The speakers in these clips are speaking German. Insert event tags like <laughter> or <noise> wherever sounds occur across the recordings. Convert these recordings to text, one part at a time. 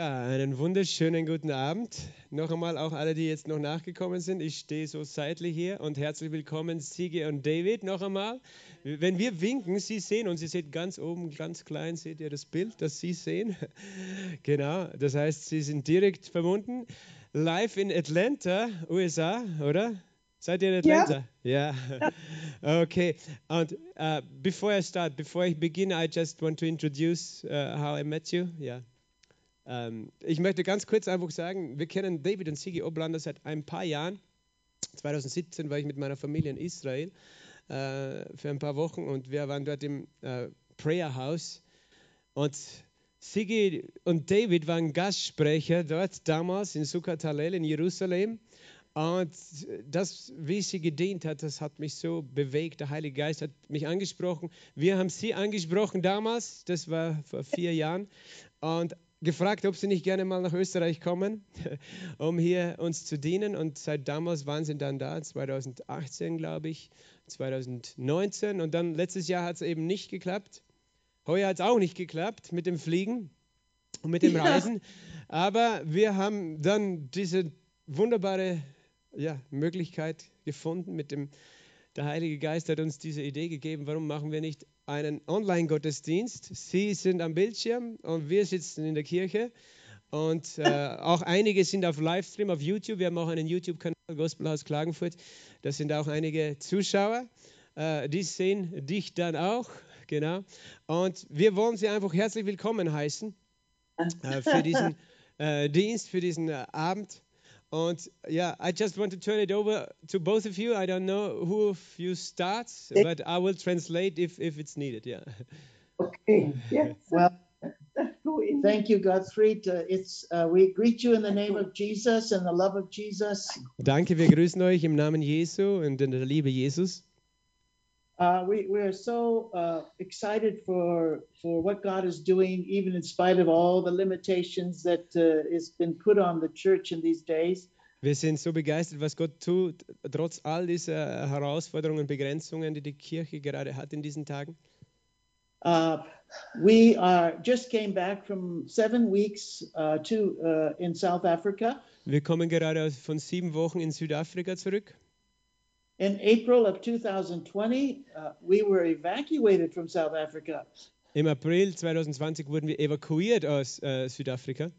Ja, einen wunderschönen guten Abend. Noch einmal auch alle, die jetzt noch nachgekommen sind. Ich stehe so seitlich hier und herzlich willkommen Siege und David noch einmal. Wenn wir winken, Sie sehen uns, ihr seht ganz oben, ganz klein, seht ihr das Bild, das Sie sehen. <laughs> Genau, das heißt, Sie sind direkt verbunden. Live in Atlanta, USA, oder? Seid ihr in Atlanta? Ja. Yeah. <laughs> okay. Und uh, before I start, before I begin, I just want to introduce uh, how I met you. Yeah. Ähm, ich möchte ganz kurz einfach sagen, wir kennen David und Sigi Oblander seit ein paar Jahren. 2017 war ich mit meiner Familie in Israel äh, für ein paar Wochen und wir waren dort im äh, Prayer House. Und Sigi und David waren Gastsprecher dort damals in Sukkot in Jerusalem. Und das, wie sie gedient hat, das hat mich so bewegt. Der Heilige Geist hat mich angesprochen. Wir haben sie angesprochen damals, das war vor vier Jahren. Und gefragt, ob sie nicht gerne mal nach Österreich kommen, <laughs> um hier uns zu dienen. Und seit damals waren sie dann da, 2018 glaube ich, 2019. Und dann letztes Jahr hat es eben nicht geklappt. Heuer hat es auch nicht geklappt mit dem Fliegen und mit dem <laughs> Reisen. Ja. Aber wir haben dann diese wunderbare ja, Möglichkeit gefunden mit dem der Heilige Geist hat uns diese Idee gegeben, warum machen wir nicht einen Online-Gottesdienst? Sie sind am Bildschirm und wir sitzen in der Kirche. Und äh, <laughs> auch einige sind auf Livestream auf YouTube. Wir haben auch einen YouTube-Kanal, Gospelhaus Klagenfurt. Da sind auch einige Zuschauer. Äh, die sehen dich dann auch. Genau. Und wir wollen Sie einfach herzlich willkommen heißen äh, für diesen <laughs> äh, Dienst, für diesen äh, Abend. Und ja, I just want to turn it over to both of you. I don't know who of you starts, but I will translate if, if it's needed. Yeah. Okay. <laughs> Yes. Well, thank you, Gottfried. Uh, it's uh, we greet you in the name of Jesus and the love of Jesus. Danke, wir grüßen euch im Namen Jesu und in der Liebe Jesus. Uh, we, we are so uh, excited for, for what God is doing, even in spite of all the limitations that uh, has been put on the church in these days. Wir sind so begeistert, was Gott tut, trotz all dieser Herausforderungen Begrenzungen, die die Kirche gerade hat in diesen Tagen. Uh, we are just came back from seven weeks uh, to uh, in South Africa. Wir kommen gerade von sieben Wochen in Südafrika zurück. In April of 2020, uh, we were evacuated from South Africa. Im April 2020 wurden wir evakuiert aus äh, Südafrika.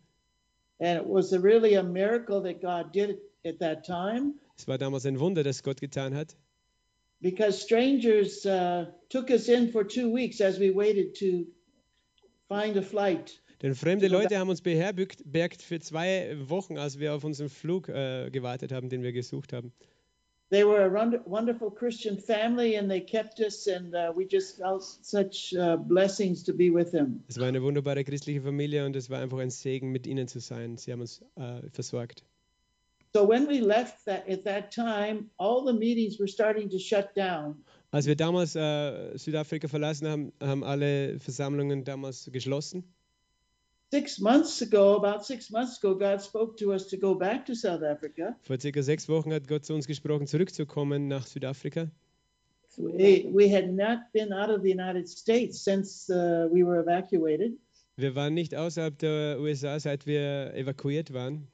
And it was a really a miracle that God did at that time. Es war damals ein Wunder, das Gott getan hat. Because strangers uh, took us in for two weeks as we waited to find a flight. Denn fremde Leute haben uns beherbergt für zwei Wochen, als wir auf unseren Flug äh, gewartet haben, den wir gesucht haben. They were a wonderful Christian family and they kept us and uh, we just felt such uh, blessings to be with them. Es war eine wunderbare christliche Familie und es war einfach ein Segen mit ihnen zu sein. Sie haben uns uh, versorgt. So when we left that at that time, all the meetings were starting to shut down. Als wir damals äh, Südafrika verlassen haben, haben alle Versammlungen damals geschlossen. Vor circa sechs Wochen hat Gott zu uns gesprochen, zurückzukommen nach Südafrika. We, we had not been out of the United States since uh, we were evacuated. Wir waren nicht außerhalb der USA, seit wir evakuiert waren.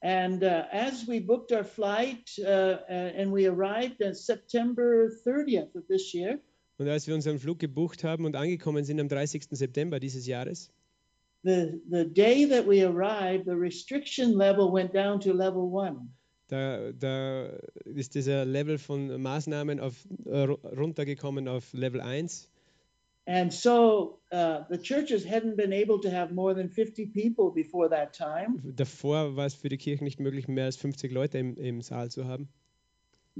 And uh, as we booked our flight uh, and we arrived on September 30th of this year. Und als wir unseren Flug gebucht haben und angekommen sind am 30. September dieses Jahres the, the day that we arrived, the restriction level went down to level one. Da, da ist dieser Level von Maßnahmen auf, äh, runtergekommen auf Level 1. And so uh, the churches hadn't been able to have more than 50 people before that time. Davor war es für die Kirche nicht möglich, mehr als 50 Leute im, im Saal zu haben.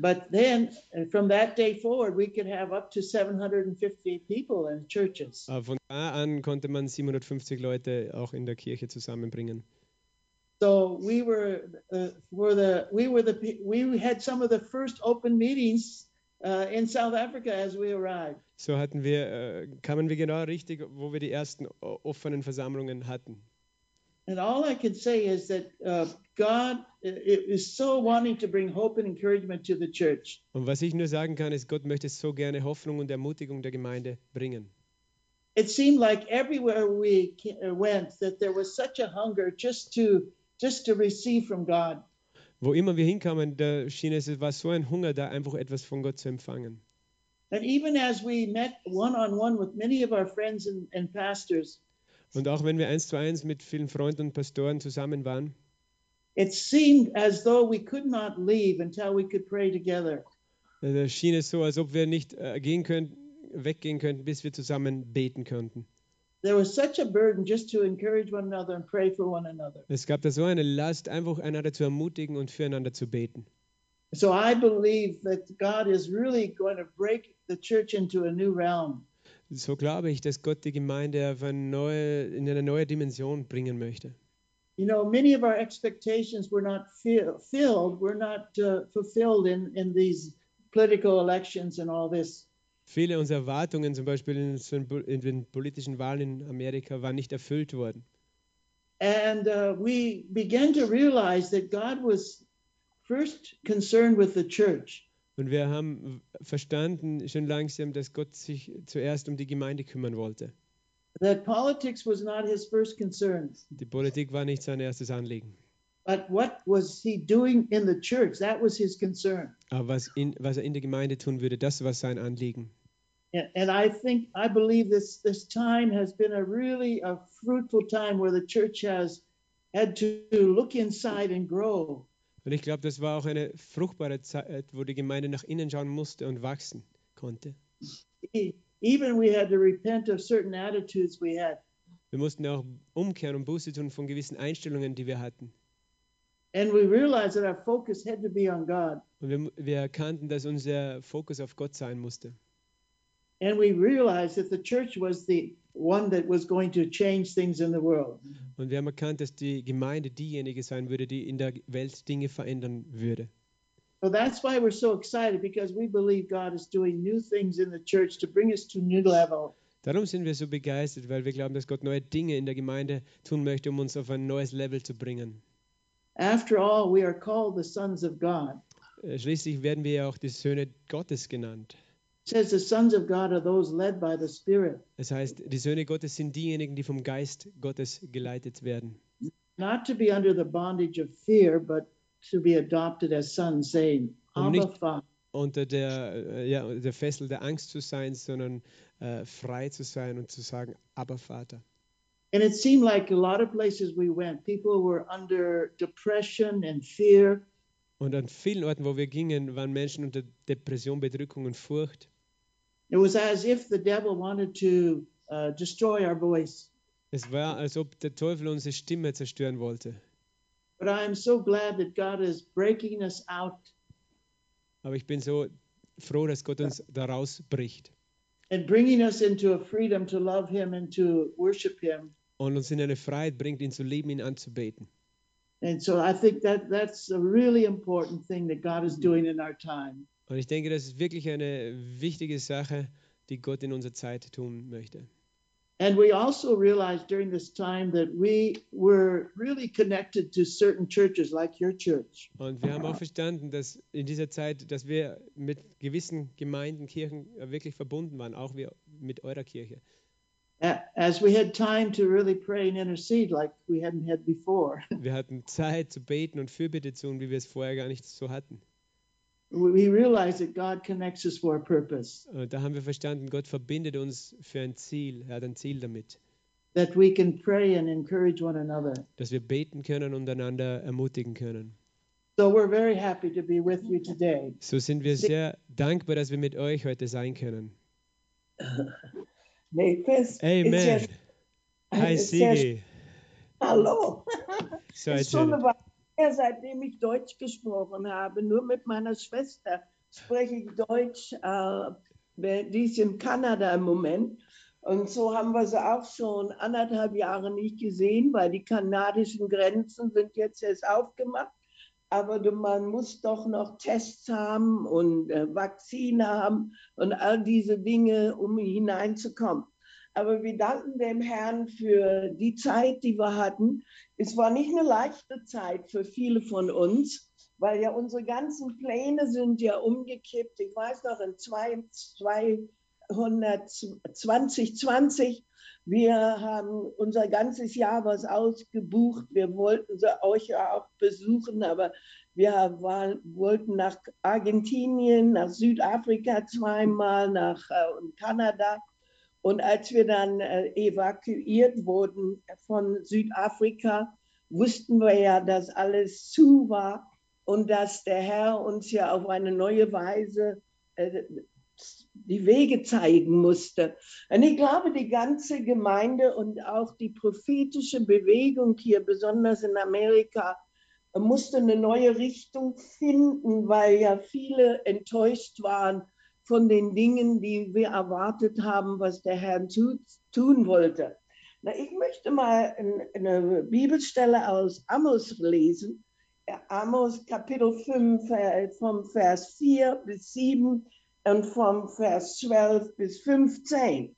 But then, uh, from that day forward, we could have up to 750 people in churches. von da an konnte man 750 Leute auch in der Kirche zusammenbringen. So we were, uh, were the, we were the, we had some of the first open meetings uh, in South Africa as we arrived. So hatten wir, äh, kamen wir genau richtig, wo wir die ersten offenen Versammlungen hatten. And all I can say is that uh, God is so wanting to bring hope and encouragement to the church. Und was ich nur sagen kann, ist, Gott möchte so gerne Hoffnung und Ermutigung der Gemeinde bringen. it seemed like everywhere we went that there was such a hunger just to just to receive from God. Wo immer wir hinkamen, da schien es, es war so ein Hunger da, einfach etwas von Gott zu empfangen. And even as we met one on one with many of our friends and, and pastors, Und auch wenn wir eins zu eins mit vielen Freunden und Pastoren zusammen waren, it seemed as though we could not leave until we could pray together. da schien es so, als ob wir nicht äh, gehen könnten, weggehen könnten, bis wir zusammen beten könnten. There was such a burden just to encourage one another and pray for one another. Es gab da so eine Last, einfach einander zu ermutigen und füreinander zu beten. So I believe that God is really going to break the church into a new realm. So glaube ich, dass Gott die Gemeinde auf eine neue, in eine neue Dimension bringen möchte. You know, many of our expectations were not fi- filled, were not uh, fulfilled in, in these political elections and all this. Viele unserer Erwartungen, zum Beispiel in den politischen Wahlen in Amerika, waren nicht erfüllt worden. And uh, we began to realize that God was first concerned with the church. Und wir haben verstanden schon langsam, dass Gott sich zuerst um die Gemeinde kümmern wollte. that politics was not his first concern, Die Politik war nicht sein erstes Anliegen. but what was he doing in the church? That was his concern. Aber was, in, was er in der Gemeinde tun würde, das war sein Anliegen. And, and I think, I believe this, this time has been a really a fruitful time where the church has had to look inside and grow. Und ich glaube, das war auch eine fruchtbare Zeit, wo die Gemeinde nach innen schauen musste und wachsen konnte. E- Even we had to repent of certain attitudes we had. Wir mussten auch umkehren und Buße tun von gewissen Einstellungen, die wir hatten. And we realized that our focus had to be on God. Und wir, wir erkannten, dass unser Fokus auf Gott sein musste. And we realized that the church was the one that was going to change things in the world. Und wir haben erkannt, dass die Gemeinde diejenige sein würde, die in der Welt Dinge verändern würde. So that's why we're so excited because we believe God is doing new things in the church to bring us to new level. Darum sind wir so begeistert, weil wir glauben, dass Gott neue Dinge in der Gemeinde tun möchte, um uns auf ein neues Level zu bringen. After all, we are called the sons of God. Äh, Schließlich werden wir ja auch die Söhne Gottes genannt. It says the sons of God are those led by the Spirit, Das heißt, die Söhne Gottes sind diejenigen, die vom Geist Gottes geleitet werden. not to be under the bondage of fear, but to be adopted as sons, saying, Abba, nicht- Father. Unter der, äh, ja, der Fessel der Angst zu sein, sondern äh, frei zu sein und zu sagen, aber Vater. And it seemed like a lot of places we went, people were under depression and fear. Und an vielen Orten, wo wir gingen, waren Menschen unter Depression, Bedrückung und Furcht. It was as if the devil wanted to uh, destroy our voice. Es war, als ob der Teufel unsere Stimme zerstören wollte. But I am so glad that God is breaking us out Aber ich bin so froh, dass Gott uns daraus bricht and bringing us into a freedom to love Him and to worship Him. und uns in eine Freiheit bringt, ihn zu lieben, ihn anzubeten. And so I think that that's a really important thing that God is doing in our time. Und ich denke, das ist wirklich eine wichtige Sache, die Gott in unserer Zeit tun möchte. And we also realized during this time that we were really connected to certain churches like your church. Und wir haben auch verstanden, dass in dieser Zeit, dass wir mit gewissen Gemeinden, Kirchen wirklich verbunden waren, auch wir mit eurer Kirche. As we had time to really pray and intercede like we hadn't had before. <laughs> Wir hatten Zeit zu beten und Fürbitte zu tun, wie wir es vorher gar nicht so hatten. We realized that God connects us for a purpose, Und da haben wir verstanden, Gott verbindet uns für ein Ziel. Er hat ein Ziel damit, that we can pray and encourage one another. dass wir beten können und einander ermutigen können. So we're very happy to be with you today. So sind wir sehr dankbar, dass wir mit euch heute sein können. <laughs> Amen. Hi Sigi. hallo. <laughs> So ist her, seitdem ich Deutsch gesprochen habe. Nur mit meiner Schwester spreche ich Deutsch. Äh, die ist in Kanada im Moment. Und so haben wir sie auch schon anderthalb Jahre nicht gesehen, weil die kanadischen Grenzen sind jetzt erst aufgemacht. Aber man muss doch noch Tests haben und äh, Vakzine haben und all diese Dinge, um hineinzukommen. Aber wir danken dem Herrn für die Zeit, die wir hatten. Es war nicht eine leichte Zeit für viele von uns, weil ja unsere ganzen Pläne sind ja umgekippt. Ich weiß noch, in zwei- 2020 Wir haben unser ganzes Jahr was ausgebucht. Wir wollten euch ja auch besuchen, aber wir waren, wollten nach Argentinien, nach Südafrika zweimal, nach äh, Kanada. Und als wir dann äh, evakuiert wurden von Südafrika, wussten wir ja, dass alles zu war und dass der Herr uns ja auf eine neue Weise äh, die Wege zeigen musste. Und ich glaube, die ganze Gemeinde und auch die prophetische Bewegung hier, besonders in Amerika, musste eine neue Richtung finden, weil ja viele enttäuscht waren von den Dingen, die wir erwartet haben, was der Herr tun wollte. Na, ich möchte mal eine Bibelstelle aus Amos lesen. Amos Kapitel 5 vom Vers 4 bis 7 und vom Vers 12 bis 15.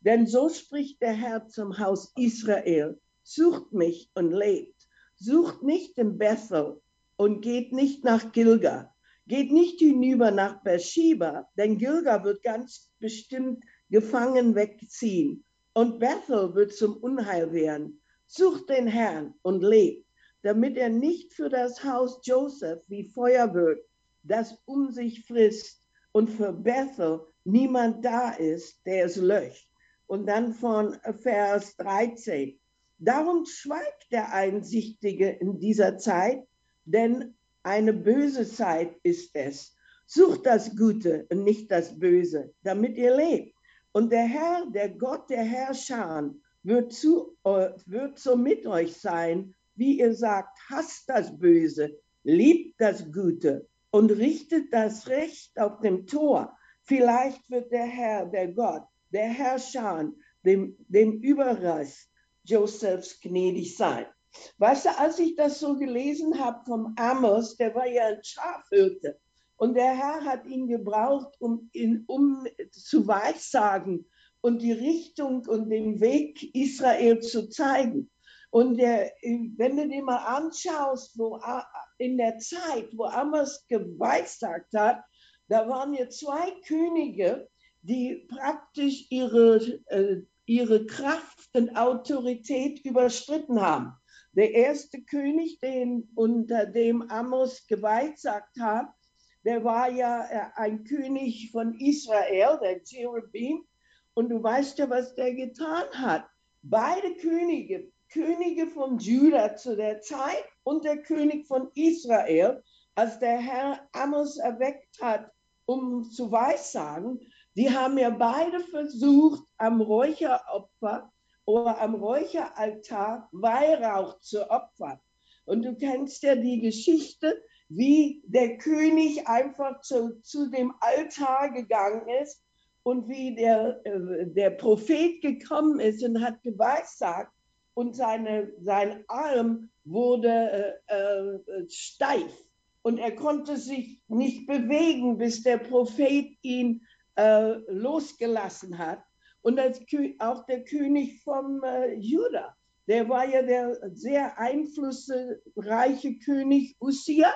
Denn so spricht der Herr zum Haus Israel, sucht mich und lebt. Sucht nicht im Bethel und geht nicht nach Gilga. Geht nicht hinüber nach Beersheba, denn Gilga wird ganz bestimmt gefangen wegziehen und Bethel wird zum Unheil werden. Sucht den Herrn und lebt, damit er nicht für das Haus Joseph wie Feuer wird, das um sich frisst und für Bethel niemand da ist, der es löscht. Und dann von Vers 13. Darum schweigt der Einsichtige in dieser Zeit, denn eine böse Zeit ist es. Sucht das Gute und nicht das Böse, damit ihr lebt. Und der Herr, der Gott der Herrscher, wird, zu, wird so mit euch sein, wie ihr sagt, hasst das Böse, liebt das Gute und richtet das Recht auf dem Tor. Vielleicht wird der Herr, der Gott, der Herrscher, dem, dem Überrest Josephs gnädig sein. Weißt du, als ich das so gelesen habe vom Amos, der war ja ein Schafhirte. Und der Herr hat ihn gebraucht, um, ihn, um zu weissagen und die Richtung und den Weg Israel zu zeigen. Und der, wenn du dir mal anschaust, wo in der Zeit, wo Amos geweissagt hat, da waren ja zwei Könige, die praktisch ihre, äh, ihre Kraft und Autorität überstritten haben. Der erste König, den unter dem Amos geweissagt hat, der war ja äh, ein König von Israel, der Jerobeam. Und du weißt ja, was der getan hat. Beide Könige, Könige von Juda zu der Zeit und der König von Israel, als der Herr Amos erweckt hat, um zu weissagen, die haben ja beide versucht, am Räucheropfer oder am Räucheraltar Weihrauch zu opfern. Und du kennst ja die Geschichte, wie der König einfach zu, zu dem Altar gegangen ist und wie der, äh, der Prophet gekommen ist und hat geweissagt und seine, sein Arm wurde äh, äh, steif und er konnte sich nicht bewegen, bis der Prophet ihn äh, losgelassen hat. Und das, auch der König vom äh, Juda, der war ja der sehr einflussreiche König Usia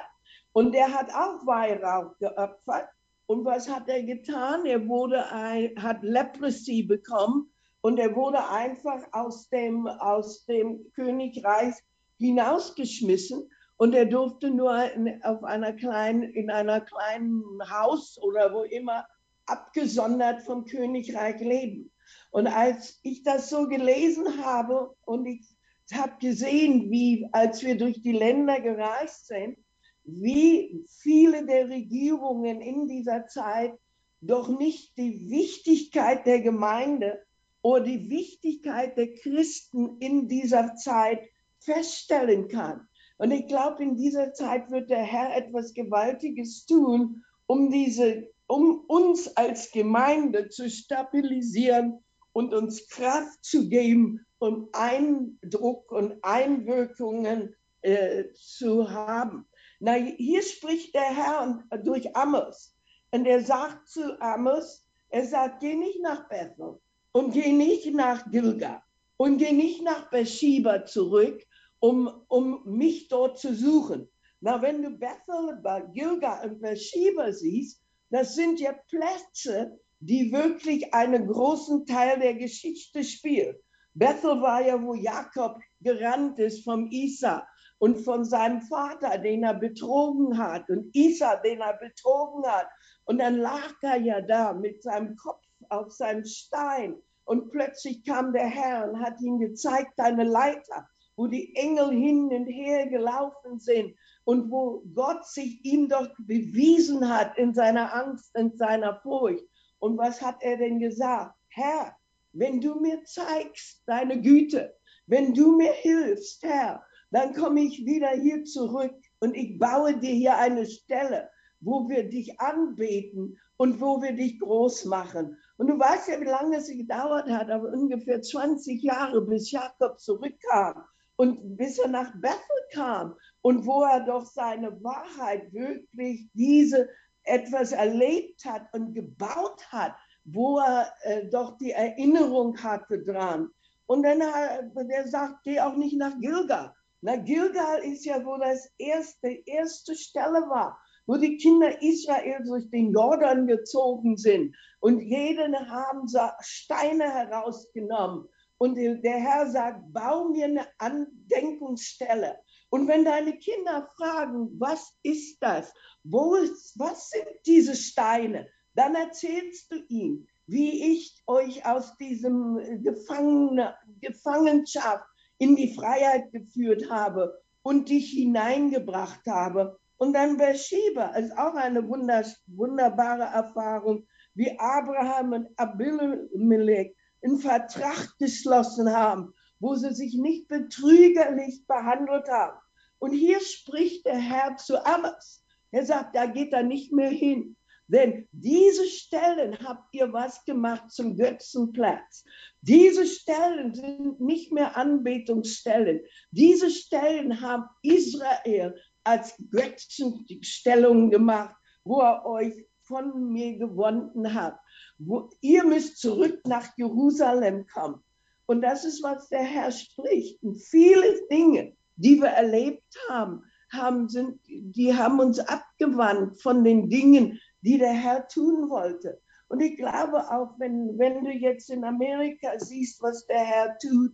und der hat auch Weihrauch geopfert. Und was hat er getan? Er wurde ein, hat Leprosy bekommen und er wurde einfach aus dem, aus dem Königreich hinausgeschmissen und er durfte nur in, auf einer kleinen, in einer kleinen Haus oder wo immer abgesondert vom Königreich leben. Und als ich das so gelesen habe und ich habe gesehen, wie, als wir durch die Länder gereist sind, wie viele der Regierungen in dieser Zeit doch nicht die Wichtigkeit der Gemeinde oder die Wichtigkeit der Christen in dieser Zeit feststellen kann. Und ich glaube, in dieser Zeit wird der Herr etwas Gewaltiges tun, um diese, um uns als Gemeinde zu stabilisieren und uns Kraft zu geben, um Eindruck und Einwirkungen äh, zu haben. Na, hier spricht der Herr durch Amos. Und er sagt zu Amos, er sagt, geh nicht nach Bethel und geh nicht nach Gilga und geh nicht nach Beersheba zurück, um, um mich dort zu suchen. Na, wenn du Bethel, Gilga und Beersheba siehst, das sind ja Plätze, die wirklich einen großen Teil der Geschichte spielen. Bethel war ja, wo Jakob gerannt ist vom Isa und von seinem Vater, den er betrogen hat und Isa, den er betrogen hat. Und dann lag er ja da mit seinem Kopf auf seinem Stein und plötzlich kam der Herr und hat ihm gezeigt, eine Leiter, wo die Engel hin und her gelaufen sind und wo Gott sich ihm doch bewiesen hat in seiner Angst, in seiner Furcht. Und was hat er denn gesagt? Herr, wenn du mir zeigst deine Güte, wenn du mir hilfst, Herr, dann komme ich wieder hier zurück und ich baue dir hier eine Stelle, wo wir dich anbeten und wo wir dich groß machen. Und du weißt ja, wie lange es gedauert hat, aber ungefähr 20 Jahre, bis Jakob zurückkam und bis er nach Bethel kam und wo er doch seine Wahrheit wirklich diese etwas erlebt hat und gebaut hat, wo er äh, doch die Erinnerung hatte dran. Und dann der sagt, geh auch nicht nach Gilgal. Na, Gilgal ist ja, wo das erste, erste Stelle war, wo die Kinder Israel durch den Jordan gezogen sind. Und jeden haben Steine herausgenommen. Und der Herr sagt, bau mir eine Andenkungsstelle. Und wenn deine Kinder fragen, was ist das? Wo ist, was sind diese Steine? Dann erzählst du ihnen, wie ich euch aus diesem Gefangene, Gefangenschaft in die Freiheit geführt habe und dich hineingebracht habe. Und dann Bathsheba ist auch eine wunderbare Erfahrung, wie Abraham und Abimelech einen Vertrag geschlossen haben, wo sie sich nicht betrügerlich behandelt haben. Und hier spricht der Herr zu Amos. Er sagt, da geht er nicht mehr hin. Denn diese Stellen habt ihr was gemacht zum Götzenplatz. Diese Stellen sind nicht mehr Anbetungsstellen. Diese Stellen haben Israel als Götzenstellung gemacht, wo er euch von mir gewonnen hat. Wo, ihr müsst zurück nach Jerusalem kommen. Und das ist, was der Herr spricht. Und viele Dinge, die wir erlebt haben, haben, sind, die haben uns abgewandt von den Dingen, die der Herr tun wollte. Und ich glaube auch, wenn, wenn du jetzt in Amerika siehst, was der Herr tut,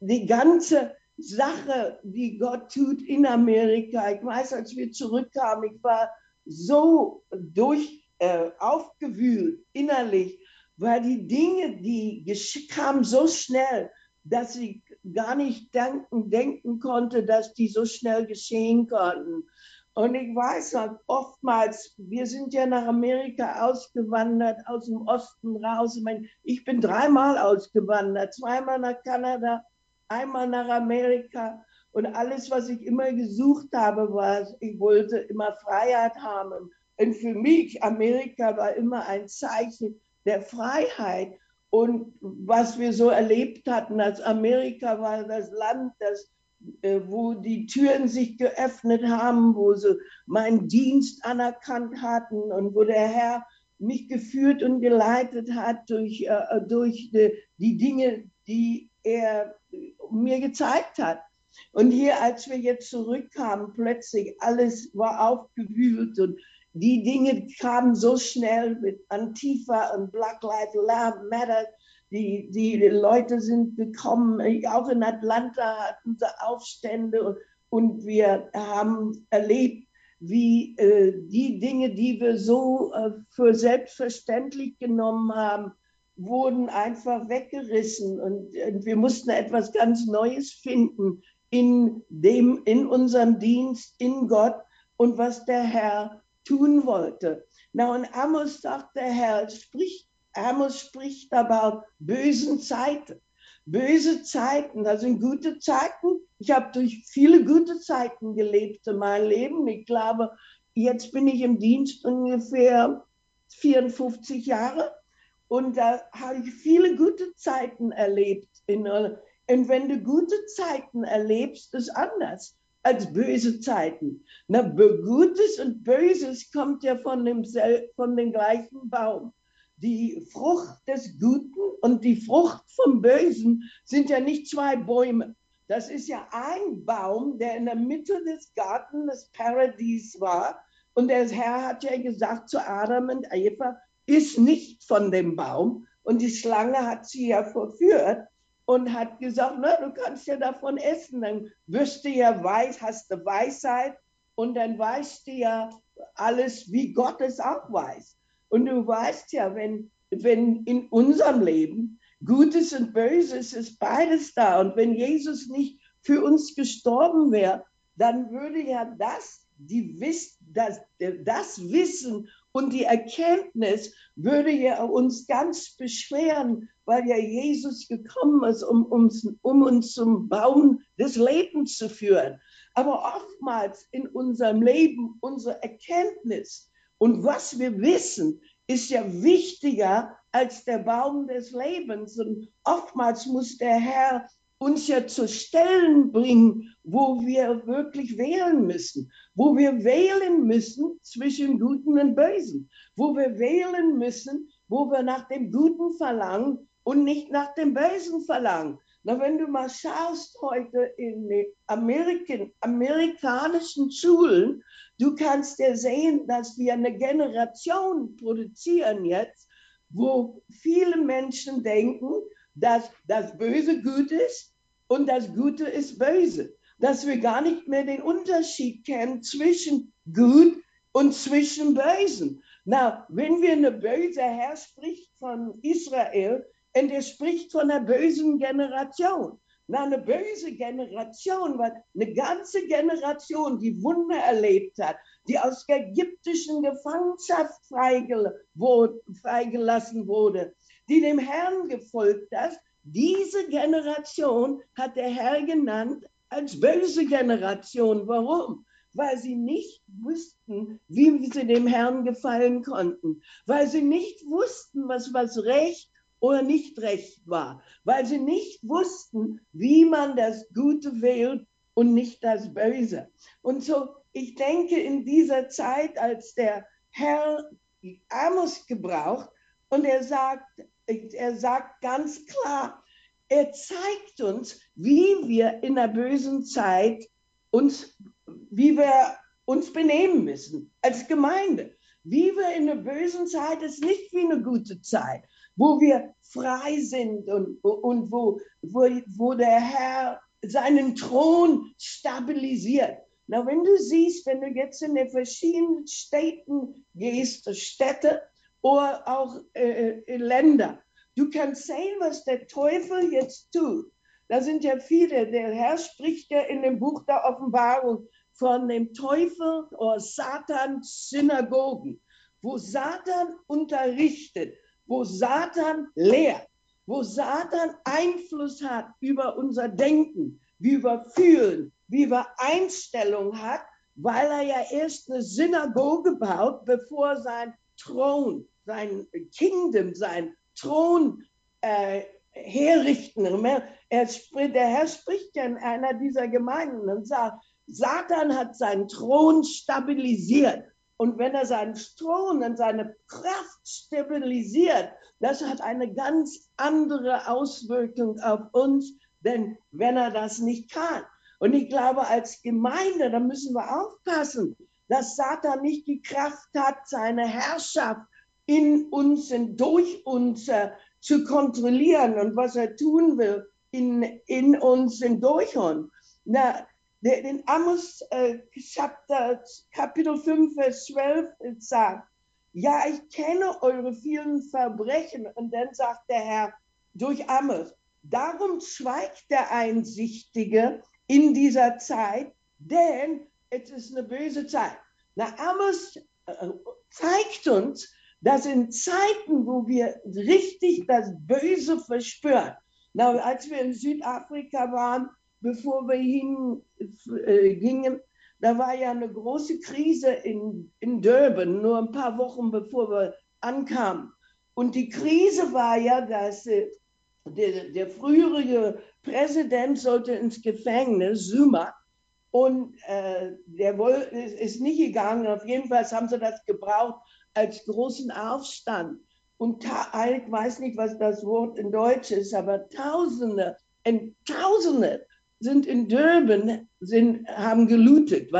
die ganze Sache, die Gott tut in Amerika. Ich weiß, als wir zurückkamen, ich war so durch äh, aufgewühlt innerlich, weil die Dinge, die kamen so schnell, dass ich gar nicht denken, denken konnte, dass die so schnell geschehen konnten. Und ich weiß halt oftmals, wir sind ja nach Amerika ausgewandert, aus dem Osten raus. Ich, meine, ich bin dreimal ausgewandert, zweimal nach Kanada, einmal nach Amerika. Und alles, was ich immer gesucht habe, war, ich wollte immer Freiheit haben. Und für mich, Amerika war immer ein Zeichen der Freiheit. Und was wir so erlebt hatten, als Amerika war das Land, das wo die Türen sich geöffnet haben, wo sie meinen Dienst anerkannt hatten und wo der Herr mich geführt und geleitet hat durch, äh, durch die, die Dinge, die er mir gezeigt hat. Und hier, als wir jetzt zurückkamen, plötzlich alles war aufgewühlt und die Dinge kamen so schnell mit Antifa und Black Lives Matter die, die Leute sind gekommen, auch in Atlanta hatten sie Aufstände und, und wir haben erlebt, wie äh, die Dinge, die wir so äh, für selbstverständlich genommen haben, wurden einfach weggerissen und, und wir mussten etwas ganz Neues finden in dem, in unserem Dienst, in Gott und was der Herr tun wollte. Na und Amos sagt der Herr, spricht Amos spricht aber bösen Zeiten. Böse Zeiten, das sind gute Zeiten. Ich habe durch viele gute Zeiten gelebt in meinem Leben. Ich glaube, jetzt bin ich im Dienst ungefähr 54 Jahre und da habe ich viele gute Zeiten erlebt. Und wenn du gute Zeiten erlebst, ist anders als böse Zeiten. Na, Gutes und Böses kommt ja von dem, von dem gleichen Baum die Frucht des Guten und die Frucht vom Bösen sind ja nicht zwei Bäume. Das ist ja ein Baum, der in der Mitte des Gartens des Paradies war. Und der Herr hat ja gesagt zu Adam und Eva, ist nicht von dem Baum. Und die Schlange hat sie ja verführt. und hat gesagt, na, du kannst ja davon essen, dann wirst du ja weiß, hast du Weisheit und dann weißt du ja alles, wie Gott es auch weiß. Und du weißt ja, wenn, wenn in unserem Leben Gutes und Böses ist beides da. Und wenn Jesus nicht für uns gestorben wäre, dann würde ja das, die Wiss, das, das Wissen und die Erkenntnis würde ja uns ganz beschweren, weil ja Jesus gekommen ist, um uns, um uns zum Baum des Lebens zu führen. Aber oftmals in unserem Leben, unsere Erkenntnis und was wir wissen, ist ja wichtiger als der Baum des Lebens. Und oftmals muss der Herr uns ja zu Stellen bringen, wo wir wirklich wählen müssen, wo wir wählen müssen zwischen Guten und Bösen, wo wir wählen müssen, wo wir nach dem Guten verlangen und nicht nach dem Bösen verlangen. Na, wenn du mal schaust heute in den Amerikan, amerikanischen Schulen, du kannst ja sehen, dass wir eine Generation produzieren jetzt, wo viele Menschen denken, dass das Böse gut ist und das Gute ist böse. Dass wir gar nicht mehr den Unterschied kennen zwischen gut und zwischen bösen. Na, wenn wir eine böse Herr spricht von Israel, und er spricht von einer bösen Generation. Na, eine böse Generation, weil eine ganze Generation, die Wunder erlebt hat, die aus der ägyptischen Gefangenschaft freigelassen wurde, die dem Herrn gefolgt ist, diese Generation hat der Herr genannt als böse Generation. Warum? Weil sie nicht wussten, wie sie dem Herrn gefallen konnten, weil sie nicht wussten, was was Recht oder nicht recht war, weil sie nicht wussten, wie man das Gute wählt und nicht das Böse. Und so, ich denke, in dieser Zeit, als der Herr Amos gebraucht und er sagt, er sagt ganz klar, er zeigt uns, wie wir in der bösen Zeit uns, wie wir uns benehmen müssen als Gemeinde. Wie wir in der bösen Zeit ist nicht wie eine gute Zeit, wo wir frei sind und, und wo, wo, wo der Herr seinen Thron stabilisiert. Na, wenn du siehst, wenn du jetzt in den verschiedenen Städten gehst, Städte oder auch äh, äh, Länder, du kannst sehen, was der Teufel jetzt tut. Da sind ja viele, der Herr spricht ja in dem Buch der Offenbarung von dem Teufel oder Satans Synagogen, wo Satan unterrichtet, wo Satan lehrt, wo Satan Einfluss hat über unser Denken, wie wir fühlen, wie wir Einstellung hat, weil er ja erst eine Synagoge baut, bevor sein Thron, sein Kingdom, sein Thron äh, herrichten. Er spricht, der Herr spricht ja in einer dieser Gemeinden und sagt, Satan hat seinen Thron stabilisiert. Und wenn er seinen Thron und seine Kraft stabilisiert, das hat eine ganz andere Auswirkung auf uns, denn wenn er das nicht kann. Und ich glaube, als Gemeinde, da müssen wir aufpassen, dass Satan nicht die Kraft hat, seine Herrschaft in uns und durch uns äh, zu kontrollieren und was er tun will in, in uns und durch uns. Na, in Amos äh, Chapter, Kapitel 5, Vers 12 sagt, ja, ich kenne eure vielen Verbrechen. Und dann sagt der Herr durch Amos, darum schweigt der Einsichtige in dieser Zeit, denn es ist eine böse Zeit. Na, Amos äh, zeigt uns, dass in Zeiten, wo wir richtig das Böse verspüren, na, als wir in Südafrika waren, bevor wir hingingen, äh, da war ja eine große Krise in, in Durban, nur ein paar Wochen bevor wir ankamen. Und die Krise war ja, dass äh, der, der frühere Präsident sollte ins Gefängnis, Zuma, und äh, der wohl, ist nicht gegangen. Auf jeden Fall haben sie das gebraucht als großen Aufstand. Und ich weiß nicht, was das Wort in Deutsch ist, aber Tausende und Tausende sind in Durban, sind, haben gelootet,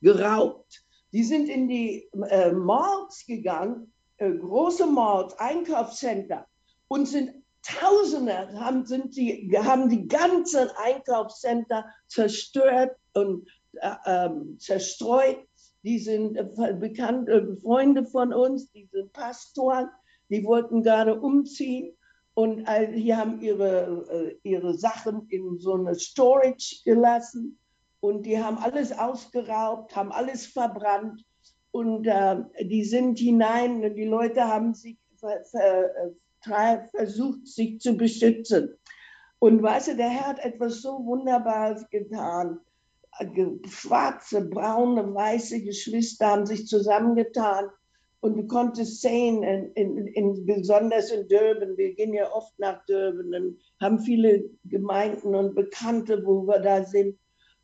geraubt. Die sind in die äh, Malls gegangen, äh, große Malls, Einkaufscenter und sind Tausende haben, sind die, haben die ganzen Einkaufscenter zerstört und äh, ähm, zerstreut. Die sind äh, bekannte äh, Freunde von uns, die sind Pastoren, die wollten gerade umziehen und äh, die haben ihre, äh, ihre Sachen in so eine Storage gelassen und die haben alles ausgeraubt, haben alles verbrannt und äh, die sind hinein und die Leute haben sich versucht, sich zu beschützen. Und weißt du, der Herr hat etwas so Wunderbares getan. Schwarze, braune, weiße Geschwister haben sich zusammengetan und du konntest sehen, in, in, in, besonders in Durban, wir gehen ja oft nach Durban und haben viele Gemeinden und Bekannte, wo wir da sind.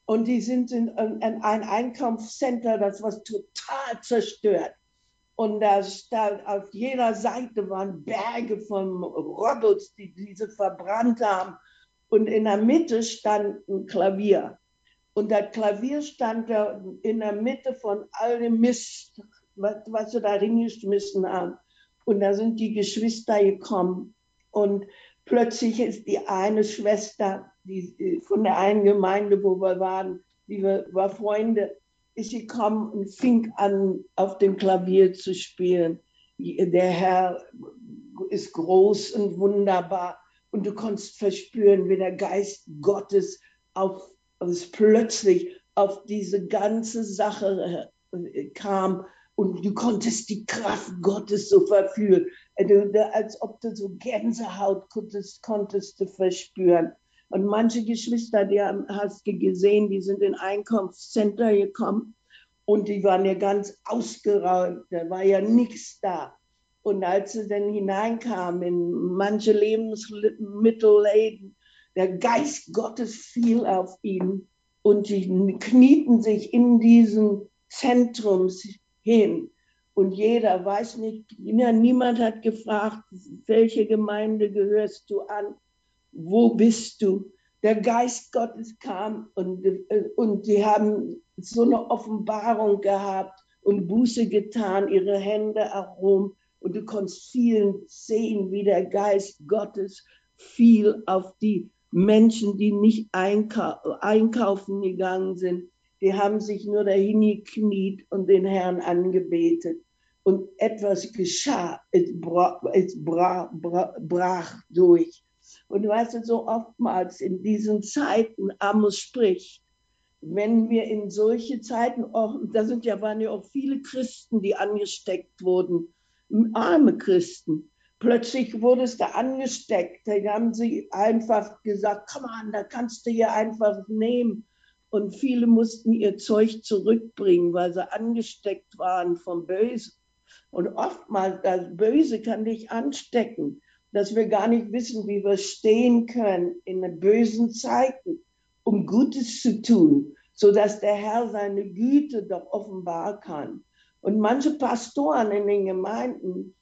Und die sind in, in ein Einkaufscenter, das was total zerstört. Und da, da auf jeder Seite waren Berge von Robots, die diese verbrannt haben. Und in der Mitte stand ein Klavier. Und das Klavier stand da in der Mitte von all dem Mist, was, was sie da hingeschmissen haben. Und da sind die Geschwister gekommen. Und plötzlich ist die eine Schwester die, von der einen Gemeinde, wo wir waren, die war, war Freunde, ist gekommen und fing an, auf dem Klavier zu spielen. Der Herr ist groß und wunderbar und du konntest verspüren, wie der Geist Gottes auf plötzlich auf diese ganze Sache äh, kam und du konntest die Kraft Gottes so verführen, als ob du so Gänsehaut konntest, konntest du verspüren. Und manche Geschwister, die hast du gesehen, die sind in Einkaufscenter gekommen und die waren ja ganz ausgeräumt, da war ja nichts da. Und als sie dann hineinkamen in manche Lebensmittelläden, der Geist Gottes fiel auf ihn und die knieten sich in diesen Zentrum hin. Und jeder weiß nicht, niemand hat gefragt, welche Gemeinde gehörst du an wo bist du? Der Geist Gottes kam und, und die haben so eine Offenbarung gehabt und Buße getan, ihre Hände erhoben und du konntest vielen sehen, wie der Geist Gottes fiel auf die Menschen, die nicht einkau einkaufen gegangen sind. Die haben sich nur dahin gekniet und den Herrn angebetet. Und etwas geschah, es, bra es bra bra brach durch. Und du weißt so oftmals in diesen Zeiten, Amos spricht, wenn wir in solche Zeiten, auch, da sind ja, waren ja auch viele Christen, die angesteckt wurden, arme Christen. Plötzlich wurde es da angesteckt. Da haben sie einfach gesagt, komm an, da kannst du hier einfach nehmen. Und viele mussten ihr Zeug zurückbringen, weil sie angesteckt waren vom Bösen. Und oftmals, das Böse kann dich anstecken dass wir gar nicht wissen, wie wir stehen können in bösen Zeiten, um Gutes zu tun, so dass der Herr seine Güte doch offenbar kann. Und manche Pastoren in den Gemeinden,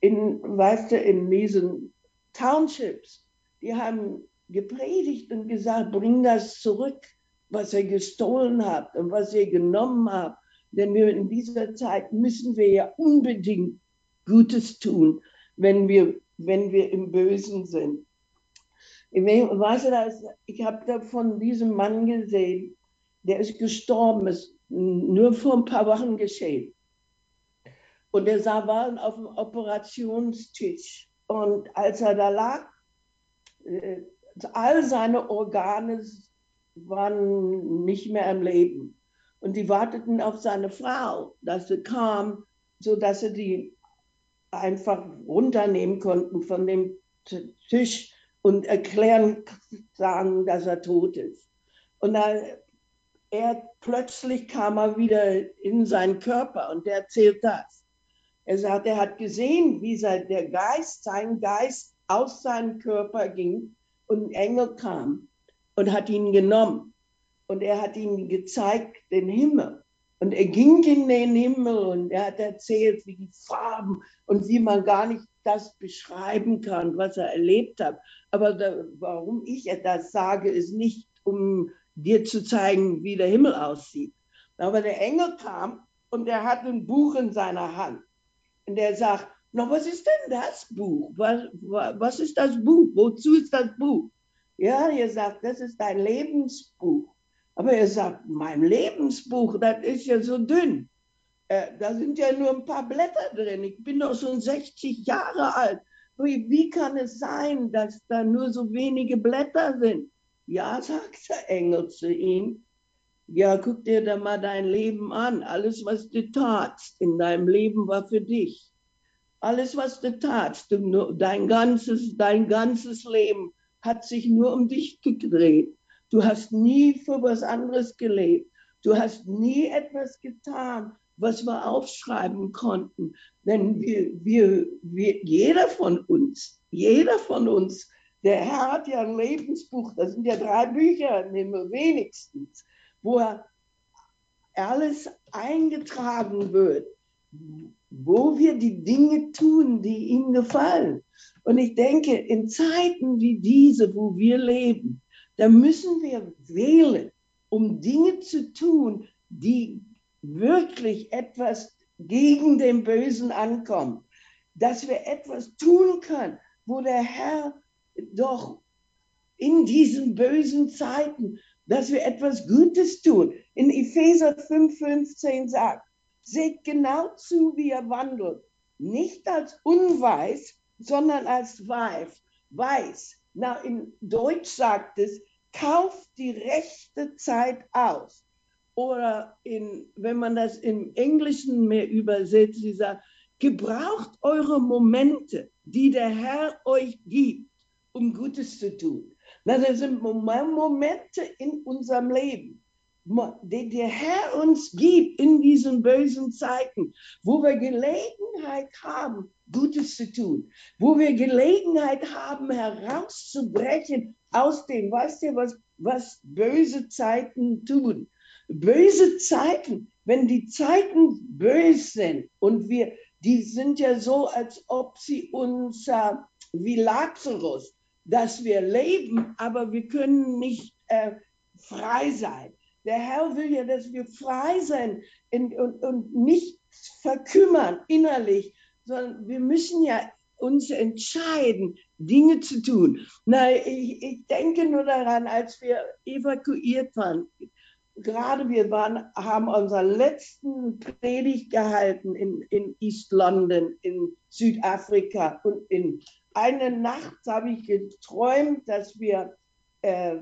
in, weißt du, in diesen Townships, die haben gepredigt und gesagt, bring das zurück, was ihr gestohlen habt und was ihr genommen habt. Denn wir in dieser Zeit müssen wir ja unbedingt Gutes tun wenn wir, wenn wir im Bösen sind. Ich, weißt du, das, ich habe da von diesem Mann gesehen, der ist gestorben, ist nur vor ein paar Wochen geschehen. Und er sah, war auf dem Operationstisch. Und als er da lag, äh, all seine Organe waren nicht mehr im Leben. Und die warteten auf seine Frau, dass sie kam, sodass sie die einfach runternehmen konnten von dem Tisch und erklären, sagen, dass er tot ist. Und dann er plötzlich kam er wieder in seinen Körper und er erzählt das. Er sagt, er hat gesehen, wie der Geist, sein Geist aus seinem Körper ging und ein Engel kam und hat ihn genommen. Und er hat ihm gezeigt den Himmel. Und er ging in den Himmel und er hat erzählt, wie die Farben und wie man gar nicht das beschreiben kann, was er erlebt hat. Aber da, warum ich das sage, ist nicht, um dir zu zeigen, wie der Himmel aussieht. Aber der Engel kam und er hat ein Buch in seiner Hand. Und er sagt, Na, was ist denn das Buch? Was, was ist das Buch? Wozu ist das Buch? Ja, ihr sagt, das ist dein Lebensbuch. Aber er sagt, mein Lebensbuch, das ist ja so dünn. Äh, da sind ja nur ein paar Blätter drin. Ich bin doch schon 60 Jahre alt. Wie, wie kann es sein, dass da nur so wenige Blätter sind? Ja, sagt der Engel zu ihm. Ja, guck dir da mal dein Leben an. Alles, was du tatst in deinem Leben, war für dich. Alles, was du tatst, dein, ganzes, dein ganzes Leben hat sich nur um dich gedreht. Du hast nie für was anderes gelebt. Du hast nie etwas getan, was wir aufschreiben konnten. Denn wir, wir, wir, jeder von uns, jeder von uns, der Herr hat ja ein Lebensbuch, das sind ja drei Bücher, nehmen wir wenigstens, wo er alles eingetragen wird, wo wir die Dinge tun, die ihm gefallen. Und ich denke, in Zeiten wie diese, wo wir leben, da müssen wir wählen, um Dinge zu tun, die wirklich etwas gegen den Bösen ankommen. Dass wir etwas tun können, wo der Herr doch in diesen bösen Zeiten, dass wir etwas Gutes tun. In Epheser 5,15 sagt, seht genau zu, wie ihr wandelt. Nicht als unweis, sondern als weiß. weiß. Na, in Deutsch sagt es, kauft die rechte Zeit aus. Oder in, wenn man das im Englischen mehr übersetzt, sie sagt, gebraucht eure Momente, die der Herr euch gibt, um Gutes zu tun. Na, das sind Momente in unserem Leben den der Herr uns gibt in diesen bösen Zeiten, wo wir Gelegenheit haben, Gutes zu tun, wo wir Gelegenheit haben, herauszubrechen aus dem, weißt du, was, was böse Zeiten tun. Böse Zeiten, wenn die Zeiten böse sind und wir, die sind ja so, als ob sie uns äh, wie Lazarus, dass wir leben, aber wir können nicht äh, frei sein. Der Herr will ja, dass wir frei sein und, und, und nicht verkümmern innerlich, sondern wir müssen ja uns entscheiden, Dinge zu tun. Na, ich, ich denke nur daran, als wir evakuiert waren, gerade wir waren, haben unseren letzten Predigt gehalten in, in East London, in Südafrika. Und in einer Nacht habe ich geträumt, dass wir äh,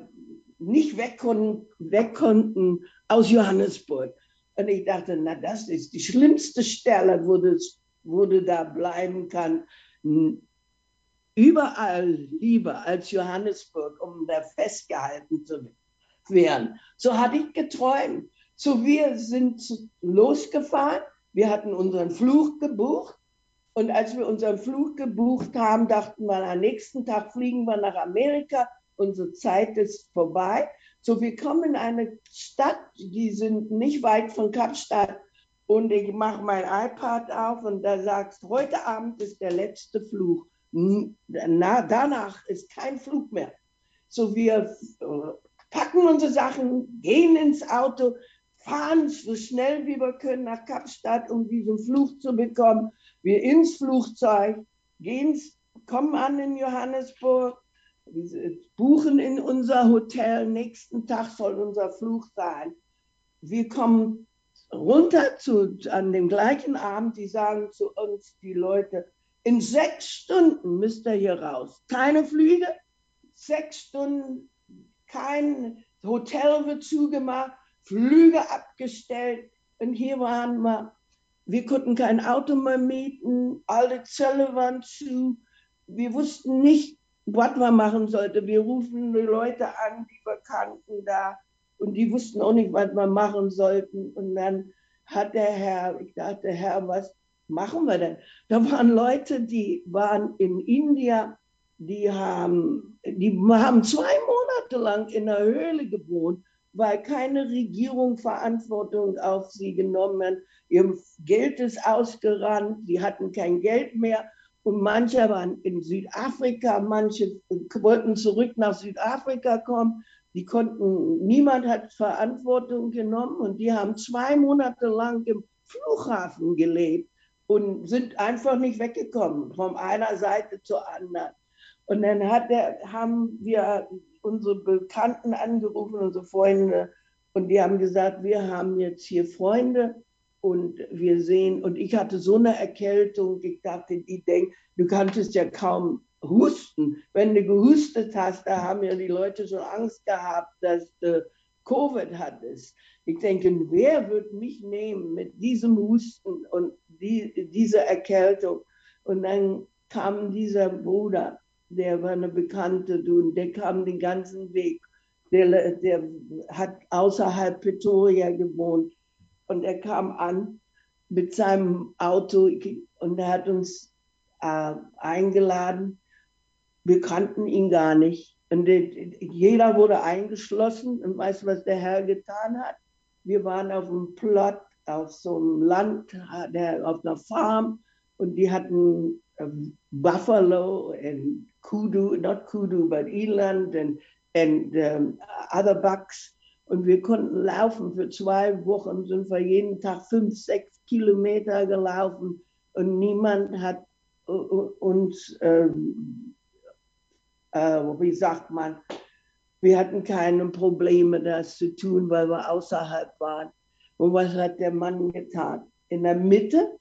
nicht weg konnten, weg konnten aus Johannesburg. Und ich dachte, na, das ist die schlimmste Stelle, wo, das, wo du da bleiben kann. Überall lieber als Johannesburg, um da festgehalten zu werden. So hatte ich geträumt. So, wir sind losgefahren. Wir hatten unseren Flug gebucht. Und als wir unseren Flug gebucht haben, dachten wir, am nächsten Tag fliegen wir nach Amerika unsere Zeit ist vorbei. So, wir kommen in eine Stadt, die sind nicht weit von Kapstadt. Und ich mache mein iPad auf und da sagst, heute Abend ist der letzte Flug. Na, danach ist kein Flug mehr. So, wir äh, packen unsere Sachen, gehen ins Auto, fahren so schnell wie wir können nach Kapstadt, um diesen Flug zu bekommen. Wir ins Flugzeug, gehen, kommen an in Johannesburg, buchen in unser Hotel, nächsten Tag soll unser Flug sein. Wir kommen runter zu, an dem gleichen Abend, die sagen zu uns, die Leute, in sechs Stunden müsst ihr hier raus. Keine Flüge, sechs Stunden, kein Hotel wird zugemacht, Flüge abgestellt. Und hier waren wir, wir konnten kein Auto mehr mieten, alle Zölle waren zu. Wir wussten nicht, was man machen sollte. Wir rufen Leute an, die wir kannten da und die wussten auch nicht, was wir machen sollten. Und dann hat der Herr, ich dachte, Herr, was machen wir denn? Da waren Leute, die waren in India, die haben, die haben zwei Monate lang in der Höhle gewohnt, weil keine Regierung Verantwortung auf sie genommen hat. Ihr Geld ist ausgerannt, sie hatten kein Geld mehr und manche waren in Südafrika, manche wollten zurück nach Südafrika kommen. Die konnten, niemand hat Verantwortung genommen und die haben zwei Monate lang im Flughafen gelebt und sind einfach nicht weggekommen, von einer Seite zur anderen. Und dann hat der, haben wir unsere Bekannten angerufen, unsere Freunde, und die haben gesagt, wir haben jetzt hier Freunde und wir sehen, und ich hatte so eine Erkältung, ich dachte, die denken, du kanntest ja kaum husten. Wenn du gehustet hast, da haben ja die Leute schon Angst gehabt, dass du Covid hattest. Ich denke, wer wird mich nehmen mit diesem Husten und die, dieser Erkältung? Und dann kam dieser Bruder, der war eine Bekannte, und der kam den ganzen Weg. Der, der hat außerhalb Pretoria gewohnt und er kam an mit seinem Auto und er hat uns äh, eingeladen. Wir kannten ihn gar nicht. Und jeder wurde eingeschlossen und weißt du, was der Herr getan hat? Wir waren auf einem Plot, auf so einem Land, auf einer Farm und die hatten um, buffalo and kudu, not kudu, but eland and, and um, other bucks. Und wir konnten laufen. Für zwei Wochen sind wir jeden Tag fünf, sechs Kilometer gelaufen und niemand hat uns, ähm, äh, wie sagt man, wir hatten keine Probleme, das zu tun, weil wir außerhalb waren. Und was hat der Mann getan? In der Mitte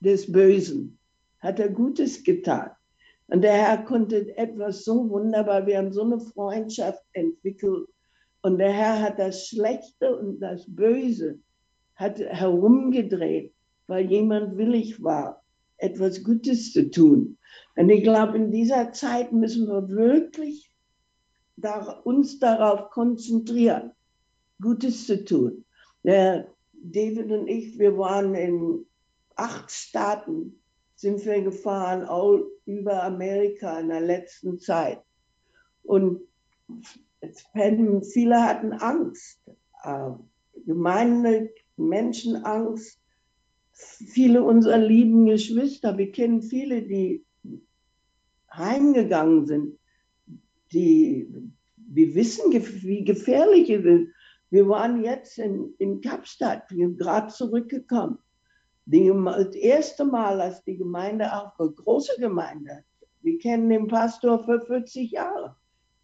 des Bösen hat er Gutes getan. Und der Herr konnte etwas so wunderbar, wir haben so eine Freundschaft entwickelt. Und der Herr hat das Schlechte und das Böse hat herumgedreht, weil jemand willig war, etwas Gutes zu tun. Und ich glaube, in dieser Zeit müssen wir wirklich uns darauf konzentrieren, Gutes zu tun. Der David und ich, wir waren in acht Staaten, sind wir gefahren, all über Amerika in der letzten Zeit. Und viele hatten Angst, äh, Gemeinde, Menschenangst, viele unserer lieben Geschwister, wir kennen viele, die heimgegangen sind, die, wir wissen, wie gefährlich es ist. Wir waren jetzt in, in Kapstadt, wir sind gerade zurückgekommen. Die, das erste Mal, als die Gemeinde auch eine große Gemeinde, wir kennen den Pastor für 40 Jahre.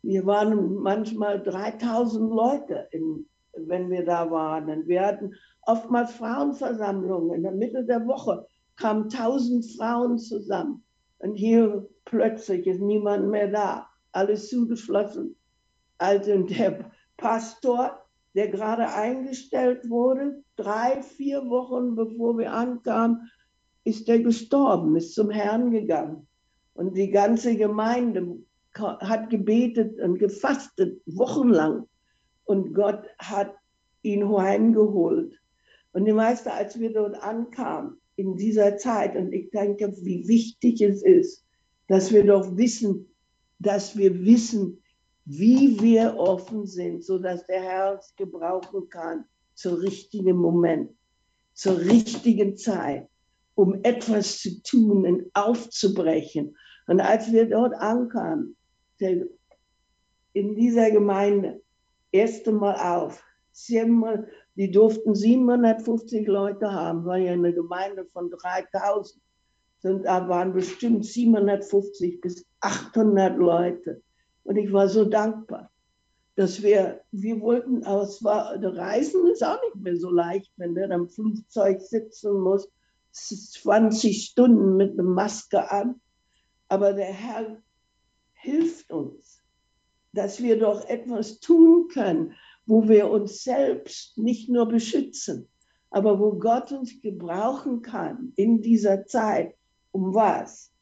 Wir waren manchmal 3000 Leute, in, wenn wir da waren. wir hatten oftmals Frauenversammlungen. In der Mitte der Woche kamen 1000 Frauen zusammen. Und hier plötzlich ist niemand mehr da alles zugeschlossen. Also der Pastor, der gerade eingestellt wurde, drei, vier Wochen bevor wir ankamen, ist er gestorben, ist zum Herrn gegangen. Und die ganze Gemeinde hat gebetet und gefastet, wochenlang. Und Gott hat ihn heimgeholt. Und die meisten, als wir dort ankamen, in dieser Zeit, und ich denke, wie wichtig es ist, dass wir doch wissen, dass wir wissen, wie wir offen sind, sodass der Herr es gebrauchen kann zur richtigen Moment, zur richtigen Zeit, um etwas zu tun und aufzubrechen. Und als wir dort ankamen, in dieser Gemeinde, erste Mal auf, siebenmal, die durften 750 Leute haben, war ja eine Gemeinde von 3000 sind, da waren bestimmt 750 bis 800 Leute. Und ich war so dankbar, dass wir, wir wollten, aber es war, Reisen ist auch nicht mehr so leicht, wenn du am Flugzeug sitzen musst, 20 Stunden mit einer Maske an. Aber der Herr hilft uns, dass wir doch etwas tun können, wo wir uns selbst nicht nur beschützen, aber wo Gott uns gebrauchen kann in dieser Zeit, um was?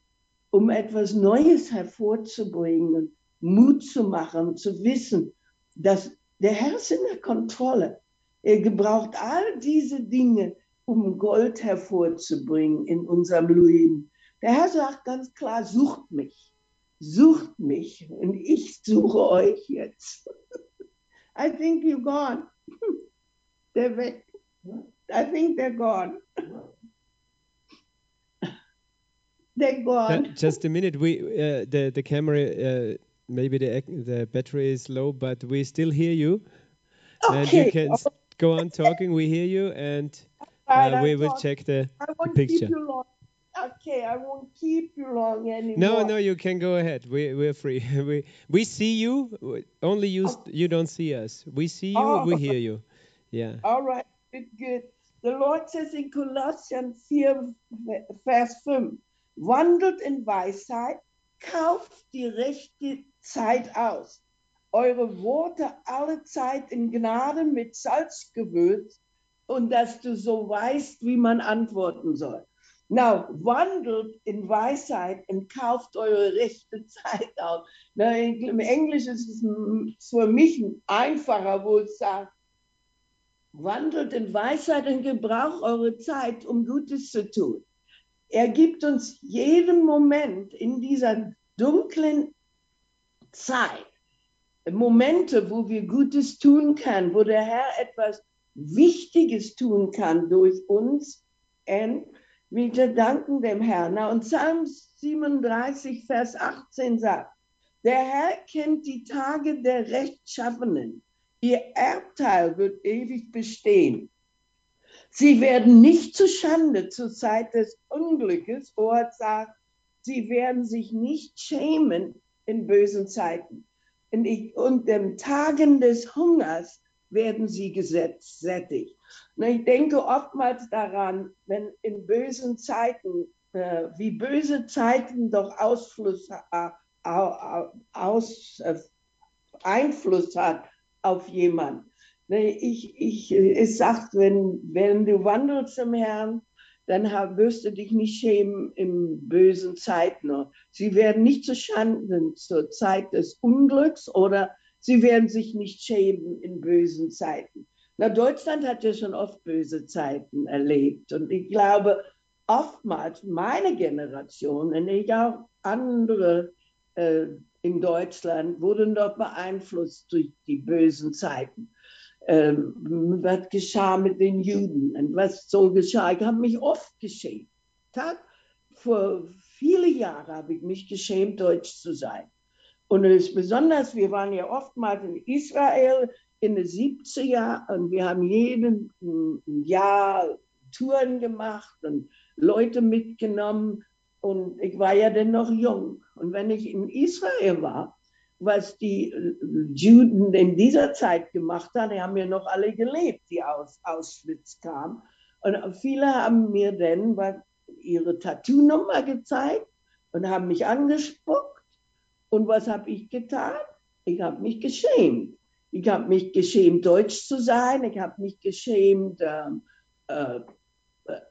Um etwas Neues hervorzubringen, Mut zu machen, zu wissen, dass der Herr ist in der Kontrolle. Er gebraucht all diese Dinge, um Gold hervorzubringen in unserem Leben. Der Herr sagt ganz klar, sucht mich, sucht mich und ich suche euch jetzt. I think you're gone. They're weg. I think they're gone. Thank God. just a minute. We uh, the the camera uh, maybe the the battery is low, but we still hear you, okay. and you can go on talking. We hear you, and uh, we will check the. I won't keep picture. Okay, I won't keep you long anymore. No, no, you can go ahead. We we're free. <laughs> we we see you. Only you s- you don't see us. We see you. We Oh. hear you. Yeah. All right, good, good. The Lord says in Colossians 4, Vers 5, wandelt in Weisheit, kauft die rechte Zeit aus. Eure Worte alle Zeit in Gnade mit Salz gewürzt und dass du so weißt, wie man antworten soll. Now, wandelt in Weisheit und kauft eure rechte Zeit aus. Na, Im Englisch ist es für mich einfacher, wo es sagt, Wandelt in Weisheit und gebraucht eure Zeit, um Gutes zu tun. Er gibt uns jeden Moment in dieser dunklen Zeit Momente, wo wir Gutes tun können, wo der Herr etwas Wichtiges tun kann durch uns. Und wir danken dem Herrn. Und Psalm 37, Vers 18 sagt, der Herr kennt die Tage der Rechtschaffenen. Ihr Erbteil wird ewig bestehen. Sie werden nicht zu Schande zur Zeit des Unglückes. Gott sagt, sie werden sich nicht schämen in bösen Zeiten. Und, ich, und Tagen des Hungers werden sie gesetzt, sättig. Ich denke oftmals daran, wenn in bösen Zeiten, äh, wie böse Zeiten doch Ausfluss, au- au- aus, äh, Einfluss hat auf jemand. Ne, Ich, ich, es sagt, wenn, wenn du wandelst im Herrn, dann wirst du dich nicht schämen in bösen Zeiten. Sie werden nicht zu Schanden zur Zeit des Unglücks oder sie werden sich nicht schämen in bösen Zeiten. Na, Deutschland hat ja schon oft böse Zeiten erlebt und ich glaube, oftmals meine Generation und ich auch andere äh, in Deutschland wurden doch beeinflusst durch die bösen Zeiten. Ähm, was geschah mit den Juden und was so geschah. Ich habe mich oft geschämt. Tag, vor viele Jahre habe ich mich geschämt, Deutsch zu sein. Und es ist besonders, wir waren ja oftmals in Israel in den 70er und wir haben jeden mm, Jahr Touren gemacht und Leute mitgenommen. Und ich war ja dann noch jung. Und wenn ich in Israel war, was die äh, Juden in dieser Zeit gemacht haben, die haben ja noch alle gelebt, die aus Auschwitz kamen. Und viele haben mir dann ihre Tattoo-Nummer gezeigt und haben mich angespuckt. Und was habe ich getan? Ich habe mich geschämt. Ich habe mich geschämt, Deutsch zu sein. Ich habe mich geschämt, ähm, äh, äh,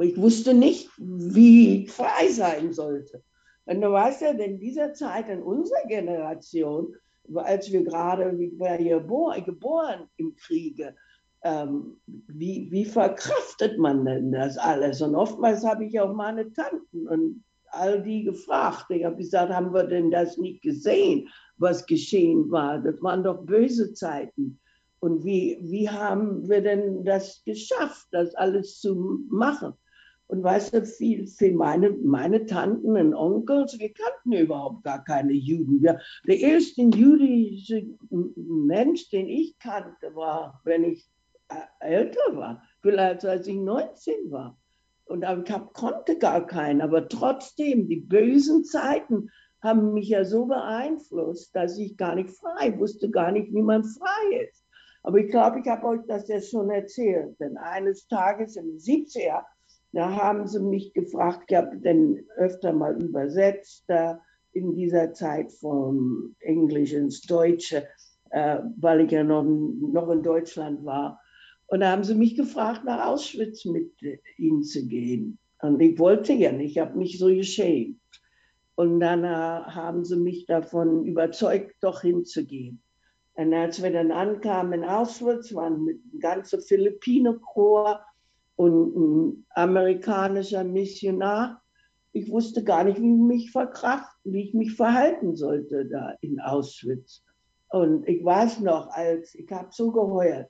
ich wusste nicht, wie ich frei sein sollte. Und du weißt ja, in dieser Zeit, in unserer Generation, als wir gerade, ich war ja geboren, geboren im Kriege, ähm, wie, wie verkraftet man denn das alles? Und oftmals habe ich auch meine Tanten und all die gefragt. Ich habe gesagt, haben wir denn das nicht gesehen, was geschehen war? Das waren doch böse Zeiten. Und wie, wie haben wir denn das geschafft, das alles zu machen? Und weißt du, viel, viel meine, meine Tanten und Onkels, wir kannten überhaupt gar keine Juden. Wir, der erste jüdische Mensch, den ich kannte, war, wenn ich äh, älter war, vielleicht als ich 19 war. Und ich hab, konnte gar keinen. Aber trotzdem, die bösen Zeiten haben mich ja so beeinflusst, dass ich gar nicht frei wusste, gar nicht, wie man frei ist. Aber ich glaube, ich habe euch das ja schon erzählt. Denn eines Tages im 70er, da haben sie mich gefragt, ich habe dann öfter mal übersetzt, da in dieser Zeit vom Englisch ins Deutsche, äh, weil ich ja noch, noch in Deutschland war. Und da haben sie mich gefragt, nach Auschwitz mit ihnen zu gehen. Und ich wollte ja nicht, ich habe mich so geschämt. Und dann äh, haben sie mich davon überzeugt, doch hinzugehen. Und als wir dann ankamen in Auschwitz, waren mit einem ganzen Philippine-Chor und ein amerikanischer Missionar. Ich wusste gar nicht, wie ich mich verkraften, wie ich mich verhalten sollte da in Auschwitz. Und ich weiß noch, als ich habe so geheult.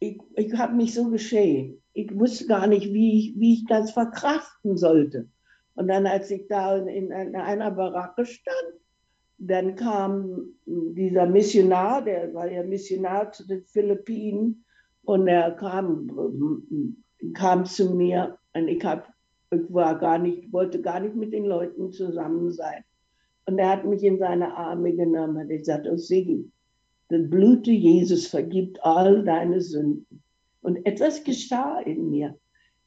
Ich, ich habe mich so geschämt. Ich wusste gar nicht, wie ich, wie ich das verkraften sollte. Und dann, als ich da in, in einer Baracke stand, dann kam dieser Missionar, der war ja Missionar zu den Philippinen, Und er kam, kam zu mir und ich, hab, ich war gar nicht, wollte gar nicht mit den Leuten zusammen sein. Und er hat mich in seine Arme genommen und gesagt, oh Sigi, das Blut Jesus vergibt all deine Sünden. Und etwas geschah in mir.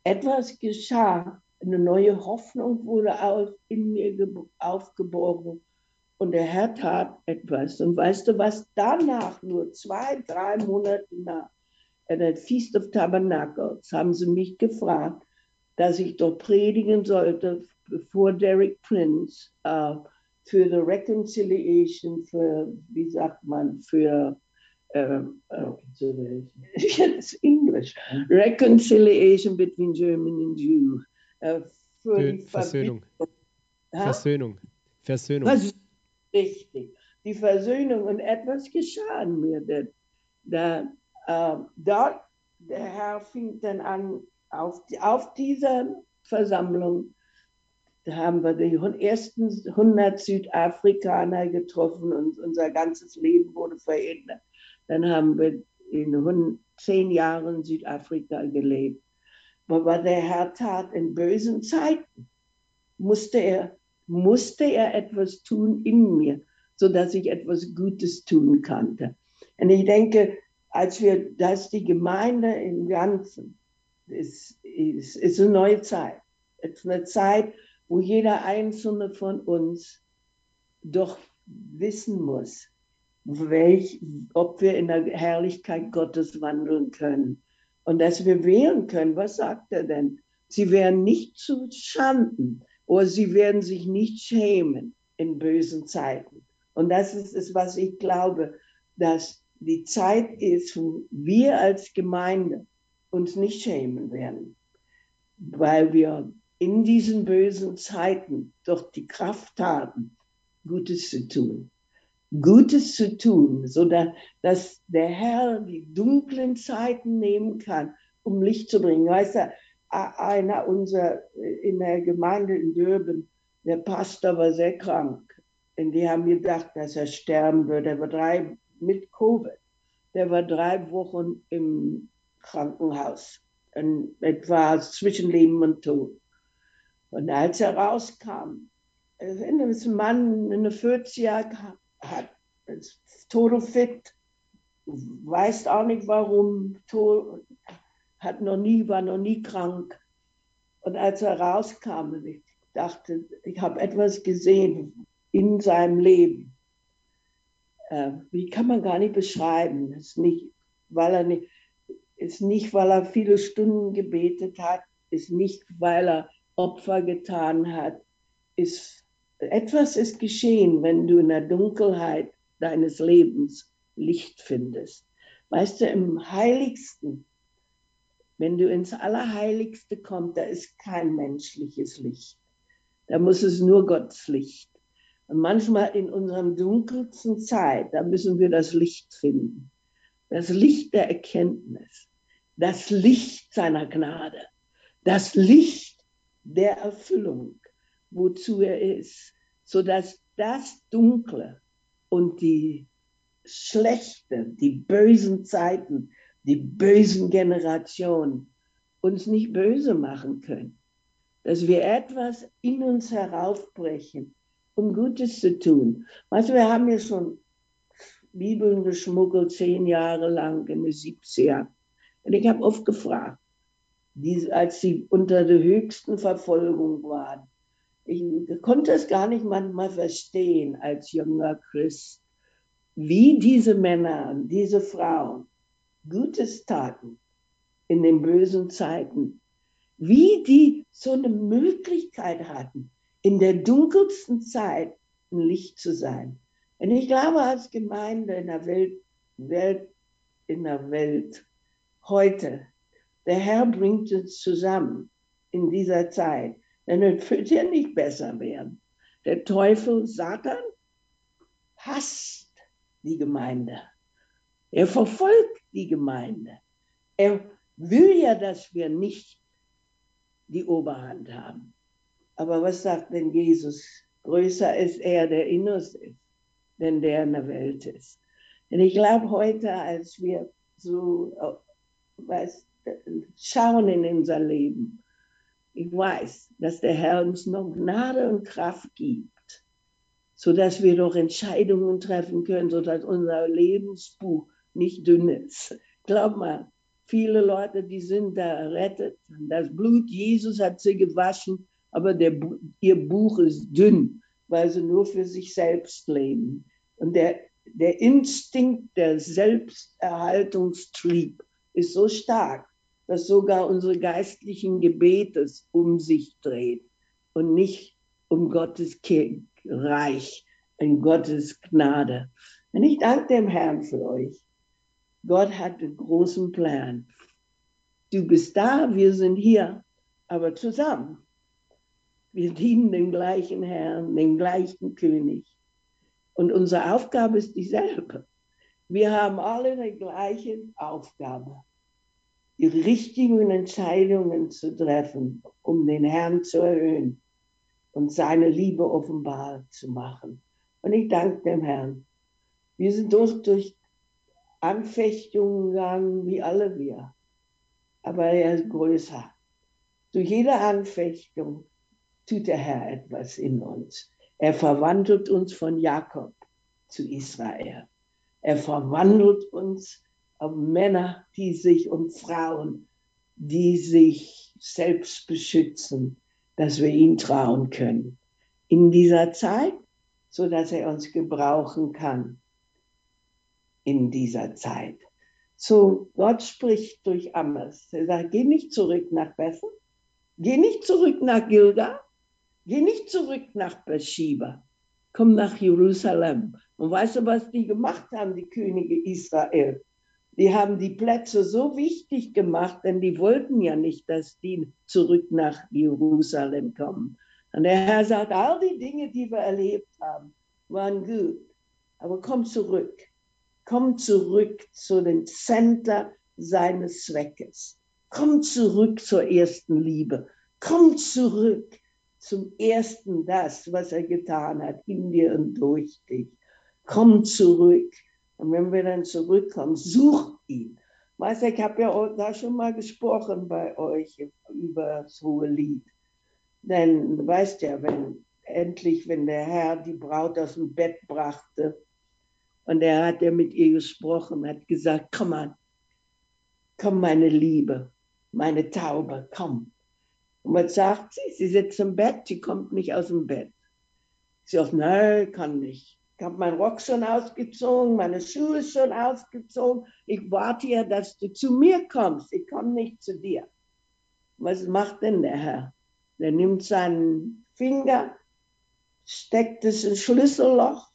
Etwas geschah. Eine neue Hoffnung wurde in mir aufgeboren. Und der Herr tat etwas. Und weißt du was? Danach, nur zwei, drei Monate nach, der Feast of Tabernacles, haben sie mich gefragt, dass ich dort predigen sollte bevor Derek Prince uh, für the Reconciliation, für, wie sagt man, für uh, uh, it's English, Reconciliation between German and Jew. Uh, für die Versöhnung. Versöhnung. Versöhnung. Versöhnung. Richtig. Die Versöhnung und etwas geschah an mir. Da, da, äh, dort, der Herr fing dann an, auf, auf dieser Versammlung, da haben wir die ersten 100 Südafrikaner getroffen und unser ganzes Leben wurde verändert. Dann haben wir in zehn Jahren Südafrika gelebt. Aber der Herr tat in bösen Zeiten, musste er musste er etwas tun in mir, sodass ich etwas Gutes tun konnte. Und ich denke, als wir, dass die Gemeinde im Ganzen, ist, ist, ist eine neue Zeit. Es ist eine Zeit, wo jeder Einzelne von uns doch wissen muss, welch, ob wir in der Herrlichkeit Gottes wandeln können. Und dass wir wählen können. Was sagt er denn? Sie werden nicht zu Schanden, oder sie werden sich nicht schämen in bösen Zeiten. Und das ist es, was ich glaube, dass die Zeit ist, wo wir als Gemeinde uns nicht schämen werden, weil wir in diesen bösen Zeiten doch die Kraft haben, Gutes zu tun. Gutes zu tun, so dass der Herr die dunklen Zeiten nehmen kann, um Licht zu bringen. Weißt du, einer unserer in der Gemeinde in Dürben, der Pastor war sehr krank. Und die haben gedacht, dass er sterben würde. Er war drei mit Covid. Der war drei Wochen im Krankenhaus. Und etwa zwischen Leben und Tod. Und als er rauskam, ein Mann in der 40 Jahre hat, ist total fit, weiß auch nicht warum, hat noch nie, war noch nie krank. Und als er rauskam, ich dachte, ich habe etwas gesehen in seinem Leben. Äh, wie kann man gar nicht beschreiben? ist nicht, weil er nicht, ist nicht, weil er viele Stunden gebetet hat, ist nicht, weil er Opfer getan hat. Ist, etwas ist geschehen, wenn du in der Dunkelheit deines Lebens Licht findest. Weißt du, im Heiligsten wenn du ins Allerheiligste kommst, da ist kein menschliches Licht. Da muss es nur Gottes Licht. Und manchmal in unserer dunkelsten Zeit, da müssen wir das Licht finden. Das Licht der Erkenntnis. Das Licht seiner Gnade. Das Licht der Erfüllung, wozu er ist. Sodass das Dunkle und die schlechte, die bösen Zeiten, die bösen Generationen uns nicht böse machen können. Dass wir etwas in uns heraufbrechen, um Gutes zu tun. Weißt du, wir haben ja schon Bibeln geschmuggelt, zehn Jahre lang in den 70er. Und ich habe oft gefragt, die, als sie unter der höchsten Verfolgung waren. Ich konnte es gar nicht manchmal verstehen als junger Christ, wie diese Männer, diese Frauen Gutes taten in den bösen Zeiten, wie die so eine Möglichkeit hatten, in der dunkelsten Zeit ein Licht zu sein. Und ich glaube, als Gemeinde in der Welt, Welt in der Welt heute, der Herr bringt uns zusammen in dieser Zeit, denn es wird ja nicht besser werden. Der Teufel, Satan, hasst die Gemeinde. Er verfolgt die Gemeinde. Er will ja, dass wir nicht die Oberhand haben. Aber was sagt denn Jesus? Größer ist er, der in uns ist, denn der in der Welt ist. Denn ich glaube, heute, als wir so weißt, schauen in unser Leben. Ich weiß, dass der Herr uns noch Gnade und Kraft gibt, sodass wir doch Entscheidungen treffen können, sodass unser Lebensbuch nicht dünn ist. Glaub mal, viele Leute, die sind da errettet. Das Blut Jesus hat sie gewaschen, aber der, ihr Buch ist dünn, weil sie nur für sich selbst leben. Und der, der Instinkt, der Selbsterhaltungstrieb ist so stark, dass sogar unsere geistlichen Gebete um sich dreht und nicht um Gottes Reich, in Gottes Gnade. Und ich danke dem Herrn für euch. Gott hat einen großen Plan. Du bist da, wir sind hier, aber zusammen. Wir dienen den gleichen Herrn, den gleichen König. Und unsere Aufgabe ist dieselbe. Wir haben alle die gleiche Aufgabe, die richtigen Entscheidungen zu treffen, um den Herrn zu erhöhen und seine Liebe offenbar zu machen. Und ich danke dem Herrn. Wir sind durch, durch Anfechtungen gegangen, wie alle wir. Aber er ist größer. Durch jede Anfechtung tut der Herr etwas in uns. Er verwandelt uns von Jakob zu Israel. Er verwandelt uns Männer, die sich und Frauen, die sich selbst beschützen, dass wir ihm trauen können. In dieser Zeit, so dass er uns gebrauchen kann. In dieser Zeit. So, Gott spricht durch Amos. Er sagt, geh nicht zurück nach Bethel. Geh nicht zurück nach Gilgal. Geh nicht zurück nach Beersheba. Komm nach Jerusalem. Und weißt du, was die gemacht haben, die Könige Israel? Die haben die Plätze so wichtig gemacht, denn die wollten ja nicht, dass die zurück nach Jerusalem kommen. Und der Herr sagt, all die Dinge, die wir erlebt haben, waren gut. Aber komm zurück. Komm zurück zu dem Center seines Zweckes. Komm zurück zur ersten Liebe. Komm zurück zum ersten das, was er getan hat, in dir und durch dich. Komm zurück. Und wenn wir dann zurückkommen, such ihn. Weißt du, ich habe ja da schon mal gesprochen bei euch über das hohe Lied. Denn du weißt ja, wenn endlich, wenn der Herr die Braut aus dem Bett brachte und er hat ja mit ihr gesprochen, hat gesagt, komm an, komm meine Liebe, meine Taube, komm. Und was sagt sie? Sie sitzt im Bett, sie kommt nicht aus dem Bett. Sie sagt, nein, kann nicht. Ich habe meinen Rock schon ausgezogen, meine Schuhe schon ausgezogen. Ich warte ja, dass du zu mir kommst. Ich komme nicht zu dir. Was macht denn der Herr? Der nimmt seinen Finger, steckt es ins Schlüsselloch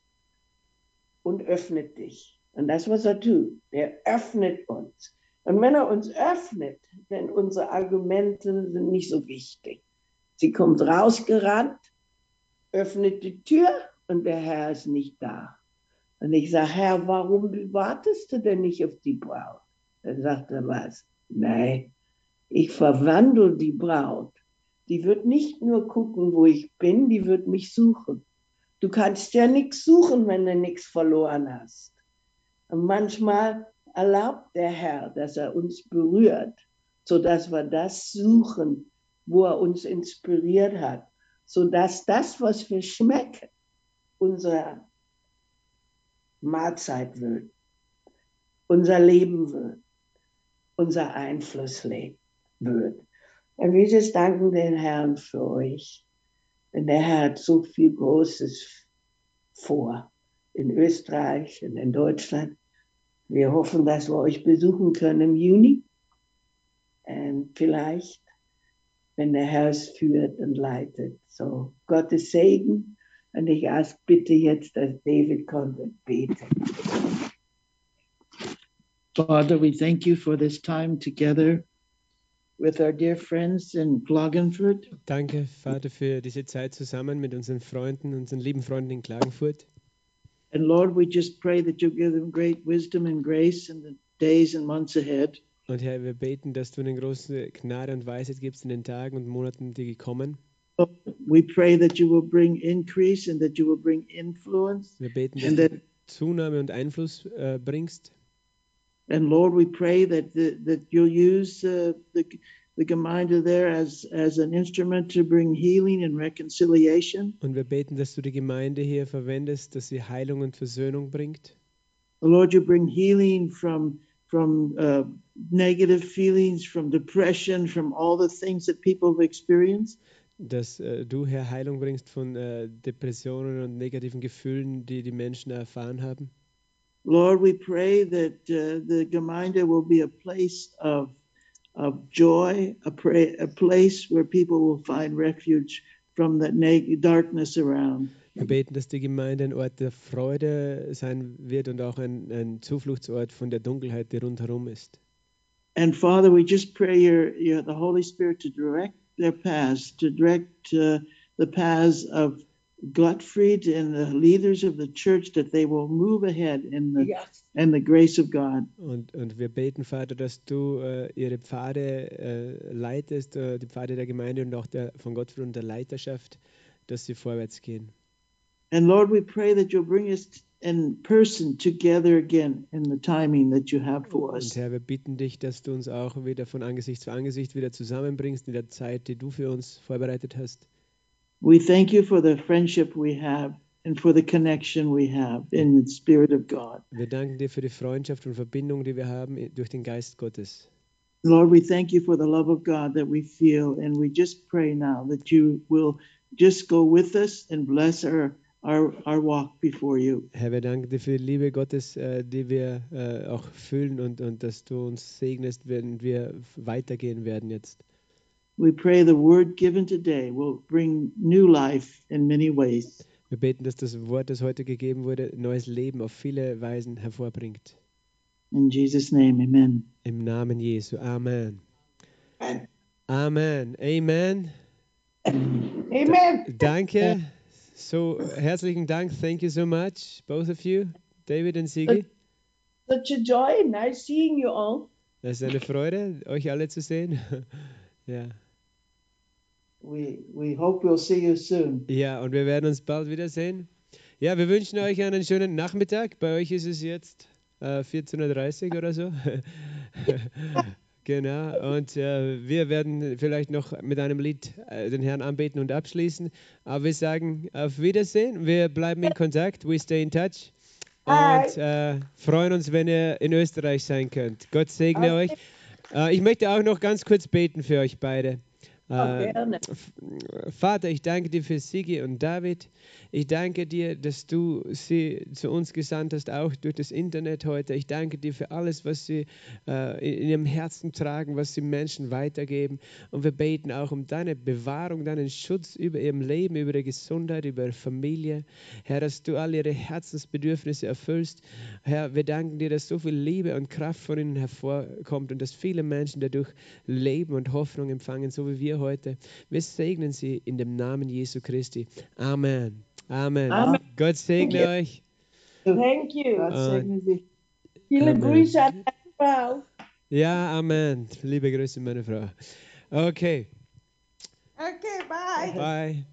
und öffnet dich. Und das, was er tut, er öffnet uns. Und wenn er uns öffnet, denn unsere Argumente sind nicht so wichtig. Sie kommt rausgerannt, öffnet die Tür und der Herr ist nicht da. Und ich sage, Herr, warum wartest du denn nicht auf die Braut? Dann sagt er was? Nein, ich verwandle die Braut. Die wird nicht nur gucken, wo ich bin, die wird mich suchen. Du kannst ja nichts suchen, wenn du nichts verloren hast. Und manchmal erlaubt der Herr, dass er uns berührt, sodass wir das suchen, wo er uns inspiriert hat, sodass das, was wir schmecken, unsere Mahlzeit wird, unser Leben wird, unser Einfluss wird. Und wir just danken den Herrn für euch, denn der Herr hat so viel Großes vor in Österreich und in Deutschland. Wir hoffen, dass wir euch besuchen können im Juni. Und vielleicht, wenn der Herr es führt und leitet. So, Gottes Segen. Und ich ask bitte jetzt, dass David kommt und betet. Father, we thank you for this time together with our dear friends in Klagenfurt. Danke, Vater, für diese Zeit zusammen mit unseren Freunden, unseren lieben Freunden in Klagenfurt. And Lord, we just pray that you give them great wisdom and grace in the days and months ahead. Und Herr, wir beten, dass du ihnen große Gnade und Weisheit gibst in den Tagen und Monaten, die kommen. We pray that you will bring increase and that you will bring influence Wir beten, dass and du that Zunahme und Einfluss äh, bringst And Lord, we pray that the, that you'll use uh, the the Gemeinde there as as an instrument to bring healing and reconciliation. Und wir beten, dass du die Gemeinde hier verwendest, dass sie Heilung und Versöhnung bringt. Lord, you bring healing from from uh, negative feelings, from depression, from all the things that people have experienced. Dass äh, du, Herr, Heilung bringst von äh, Depressionen und negativen Gefühlen, die die Menschen erfahren haben. Lord, we pray that uh, the Gemeinde will be a place of of joy, a, pra- a place where people will find refuge from the darkness around. Wir beten, dass die Gemeinde ein Ort der Freude sein wird und auch ein, ein Zufluchtsort von der Dunkelheit, die rundherum ist. And Father, we just pray your, your the Holy Spirit to direct their paths, to direct uh, the paths of Gottfried and the leaders of the church, that they will move ahead in the Yes. and the grace of God. Und, und wir beten, Vater, dass du äh, ihre Pfade äh, leitest, äh, die Pfade der Gemeinde und auch der, von Gottfried und der Leiterschaft, dass sie vorwärts gehen. And Lord, we pray that you'll bring us in person together again in the timing that you have for Und us. Herr, wir bitten dich, dass du uns auch wieder von Angesicht zu Angesicht wieder zusammenbringst in der Zeit, die du für uns vorbereitet hast. We thank you for the friendship we have and for the connection we have in the Spirit of God. Wir danken dir für die Freundschaft und Verbindung, die wir haben durch den Geist Gottes. Lord, we thank you for the love of God that we feel, and we just pray now that you will just go with us and bless our our, our walk before you. Herr, wir danken dir für die Liebe Gottes, äh, die wir äh, auch fühlen und, und dass du uns segnest, wenn wir weitergehen werden jetzt. We pray the word given today will bring new life in many ways. Wir beten, dass das Wort, das heute gegeben wurde, neues Leben auf viele Weisen hervorbringt. In Jesus' name, amen. Im Namen Jesu. Amen. Amen. Amen. Amen. Danke. So, herzlichen Dank. Thank you so much, both of you, David und Sigi. Such a joy. Nice seeing you all. Es ist eine Freude, euch alle zu sehen. <laughs> Ja. We we hope we'll see you soon. ja, und wir werden uns bald wiedersehen. Ja, wir wünschen euch einen schönen Nachmittag. Bei euch ist es jetzt äh, 14.30 Uhr oder so. <laughs> genau, und äh, wir werden vielleicht noch mit einem Lied äh, den Herrn anbeten und abschließen. Aber wir sagen auf Wiedersehen. Wir bleiben in Kontakt. We stay in touch. Und äh, freuen uns, wenn ihr in Österreich sein könnt. Gott segne euch. Äh, ich möchte auch noch ganz kurz beten für euch beide. Äh. Vater, ich danke dir für Sigi und David. Ich danke dir, dass du sie zu uns gesandt hast, auch durch das Internet heute. Ich danke dir für alles, was sie äh, in in ihrem Herzen tragen, was sie Menschen weitergeben. Und wir beten auch um deine Bewahrung, deinen Schutz über ihrem Leben, über ihre Gesundheit, über ihre Familie. Herr, dass du all ihre Herzensbedürfnisse erfüllst. Herr, wir danken dir, dass so viel Liebe und Kraft von ihnen hervorkommt und dass viele Menschen dadurch Leben und Hoffnung empfangen, so wie wir heute. Wir segnen sie in dem Namen Jesu Christi. Amen. Amen. Amen. Gott segne Ja. euch. Thank you. God segne dich. Viele Amen. Grüße an deine Frau. Ja, Amen. Liebe Grüße, meine Frau. Okay, Okay, bye. bye.